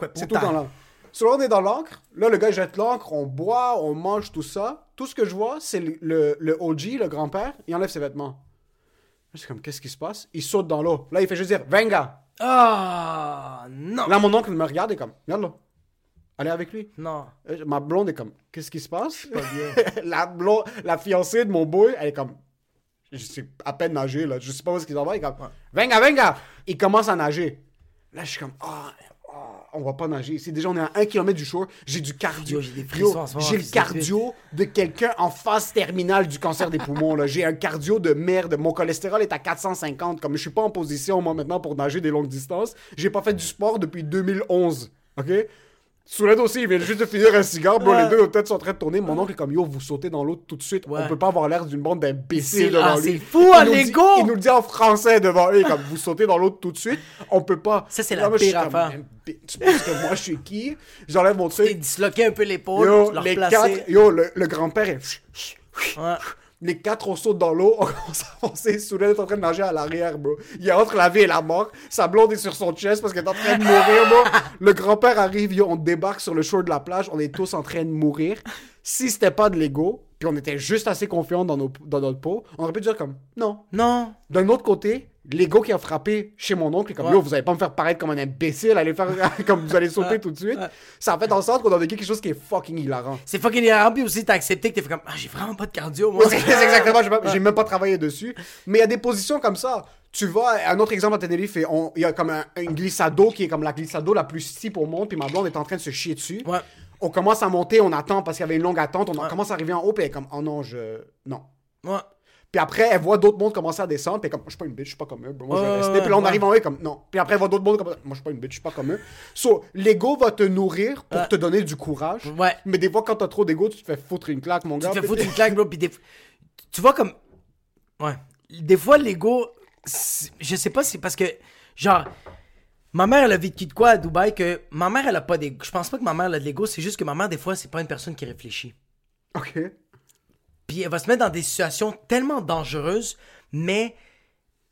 Ouais, C'est tout putain. dans l'encre. So, on est dans l'encre. Là, le gars jette l'encre, on boit, on mange tout ça. Tout ce que je vois, c'est le, le, le OG, le grand-père, il enlève ses vêtements. Là, C'est comme, qu'est-ce qui se passe? Il saute dans l'eau. Là, il fait juste dire, venga. Ah, non. Là, mon oncle me regarde et comme, regarde là. Allez avec lui. Non. Euh, Ma blonde est comme, qu'est-ce qui se passe? la, blonde, la fiancée de mon boy, elle est comme, je sais à peine nager, là. Je sais pas où est-ce qu'il s'en va. Il est comme, venga, venga. Il commence à nager. Là, je suis comme, ah, ah, on va pas nager ici. Déjà, on est à un kilomètre du shore. J'ai du cardio. J'ai le cardio de quelqu'un en phase terminale du cancer des poumons. là. J'ai un cardio de merde. Mon cholestérol est à 450. Comme je suis pas en position, moi, maintenant, pour nager des longues distances. J'ai pas fait du sport depuis 2011. OK? Souled aussi, il vient juste de finir un cigare, bro. Ouais. Les deux, nos têtes sont en train de tourner. Mon oncle est comme, yo, vous sautez dans l'eau tout de suite. Ouais. On peut pas avoir l'air d'une bande d'imbéciles devant ah, lui. c'est fou, hein, Il nous dit- l'ego! Il nous le dit en français devant lui, comme, vous sautez dans l'eau tout de suite. On peut pas. Ça, c'est la moi, pire affaire. Tu penses que moi, je suis qui? J'enlève mon truc. disloqué un peu l'épaule, Yo, les quatre, yo, le, le grand-père est. Ouais. Les quatre, on saute dans l'eau, on commence à avancer. Soudain, est en train de nager à l'arrière, bro. Il est entre la vie et la mort. Sa blonde est sur son chest parce qu'elle est en train de mourir, bro. Le grand-père arrive, yo, on débarque sur le shore de la plage. On est tous en train de mourir. Si c'était pas de l'ego, puis on était juste assez confiants dans, nos, dans notre peau, on aurait pu dire comme non. Non. D'un autre côté, l'ego qui a frappé chez mon oncle, comme Ouais. yo, vous allez pas me faire paraître comme un imbécile, allez faire comme vous allez sauter tout de suite. Ça a fait en sorte qu'on a vécu quelque chose qui est fucking hilarant. C'est fucking hilarant, puis aussi t'as accepté que t'es fait comme, ah, j'ai vraiment pas de cardio, moi. C'est exactement, j'ai même pas travaillé dessus. Mais il y a des positions comme ça. Tu vois, un autre exemple à Tenerife, il y a comme un, un glissado qui est comme la glissado la plus steep au monde, puis ma blonde est en train de se chier dessus. Ouais. On commence à monter, on attend parce qu'il y avait une longue attente, on commence à arriver en haut, puis elle est comme, oh non, je. Non. Ouais. Puis après, elle voit d'autres mondes commencer à descendre, puis comme, je suis pas une bitch, je suis pas comme eux, moi je vais rester. Puis là, on arrive en haut, comme, non. Puis après, elle voit d'autres mondes comme, moi je suis pas une bitch, je suis pas comme eux. So, l'ego va te nourrir pour te donner du courage. Ouais. Mais des fois, quand t'as trop d'ego, tu te fais foutre une claque, mon Tu gars. te fais foutre une claque, bro, puis des... Tu vois comme... Ouais. Des fois, l'ego... Je sais pas, c'est parce que... Genre... Ma mère, elle a vécu de quoi à Dubaï que... Ma mère, elle a pas d'ego. Je pense pas que ma mère elle a de l'ego, c'est juste que ma mère, des fois, c'est pas une personne qui réfléchit. Ok. Elle va se mettre dans des situations tellement dangereuses, mais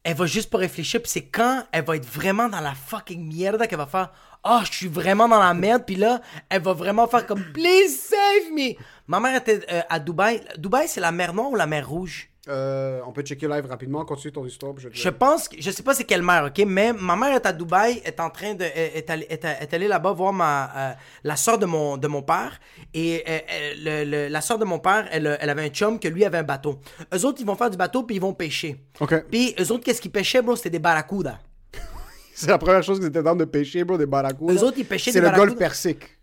elle va juste pas réfléchir. Puis c'est quand elle va être vraiment dans la fucking merde qu'elle va faire Ah, je suis vraiment dans la merde. Puis là, elle va vraiment faire comme Please save me. Ma mère était euh, à Dubaï. Dubaï, c'est la mer Noire ou la mer Rouge? Euh, on peut checker live rapidement, continue ton histoire. je te Je pense, que- je sais pas c'est quelle mer, ok, mais ma mère est à Dubaï, est en train de, est, est allée, allée là-bas voir ma, euh, la soeur de mon, de mon père, et euh, le- le- la soeur de mon père, elle, elle avait un chum que lui avait un bateau. Eux autres, ils vont faire du bateau puis ils vont pêcher. Ok. Puis eux autres, qu'est-ce qu'ils pêchaient, bro, c'était des barracudas. C'est la première chose qu'ils étaient dans de pêcher, bro, des barracudas. Eux autres, ils pêchaient C'est des le golfe barracudas. persique.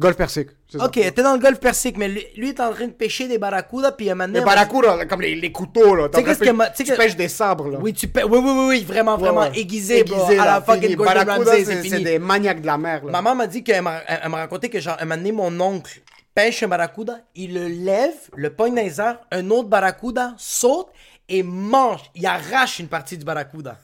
Golfe persique, c'est ça. Ok, elle était dans le golfe Persique, mais lui, lui est en train de pêcher des barracudas, puis un moment Les barracudas, comme les, les couteaux, là. Tu que que- pêches des sabres, là. Oui, tu pêches, oui, oui, oui, oui, vraiment, vraiment ouais. aiguisé, Aiguisé, à là, la fucking. Gordon Ramsay, c'est c'est des maniaques de la mer, là. Maman m'a dit qu'elle m'a elle m'a raconté que, genre, un moment donné, mon oncle pêche un barracuda, il le lève, le pogne dans les airs, un autre barracuda saute et mange. Il arrache une partie du barracuda.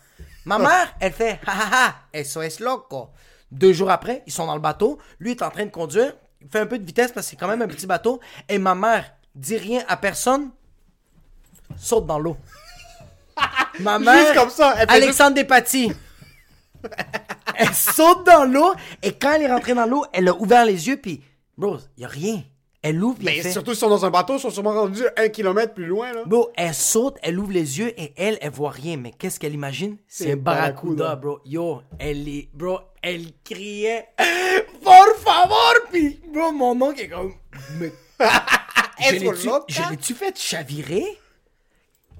Ma mère, elle fait ha ha ha, eso es loco. Deux jours après, ils sont dans le bateau. Lui est en train de conduire. Il fait un peu de vitesse parce que c'est quand même un petit bateau. Et ma mère dit rien à personne, saute dans l'eau. Ma mère, comme ça, Alexandre Despatie. elle saute dans l'eau et quand elle est rentrée dans l'eau, elle a ouvert les yeux puis bro, y a rien. Elle ouvre Mais elle fait surtout, ils sont dans un bateau, ils sont sûrement rendus un kilomètre plus loin, là. Bro, elle saute, elle ouvre les yeux et elle, elle voit rien. Mais qu'est-ce qu'elle imagine? C'est un barracuda, bro. Yo, elle est, bro, elle criait, por favor! Puis, bro, mon oncle est comme, mais, je l'ai-tu, fait chavirer?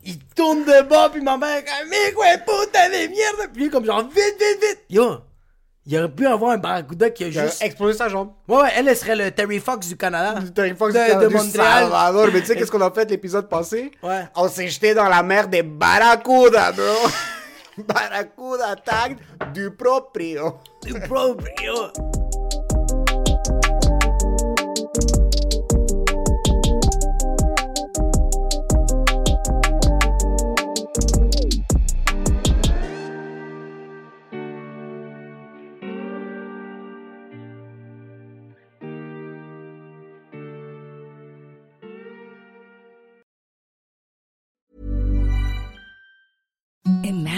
Il tourne de bas, puis ma mère est comme, mais quoi, puta de merde! Puis comme genre, vite, vite, vite! Yo, il aurait pu avoir un barracuda qui a Il juste. explosé sa jambe. Ouais, ouais, elle, elle serait le Terry Fox du Canada. Du Terry Fox de, du Canada, de Montréal. Salvador. Mais tu sais qu'est-ce qu'on a fait l'épisode passé? Ouais. On s'est jeté dans la mer des barracudas, bro. Barracuda tagged du proprio. Du proprio.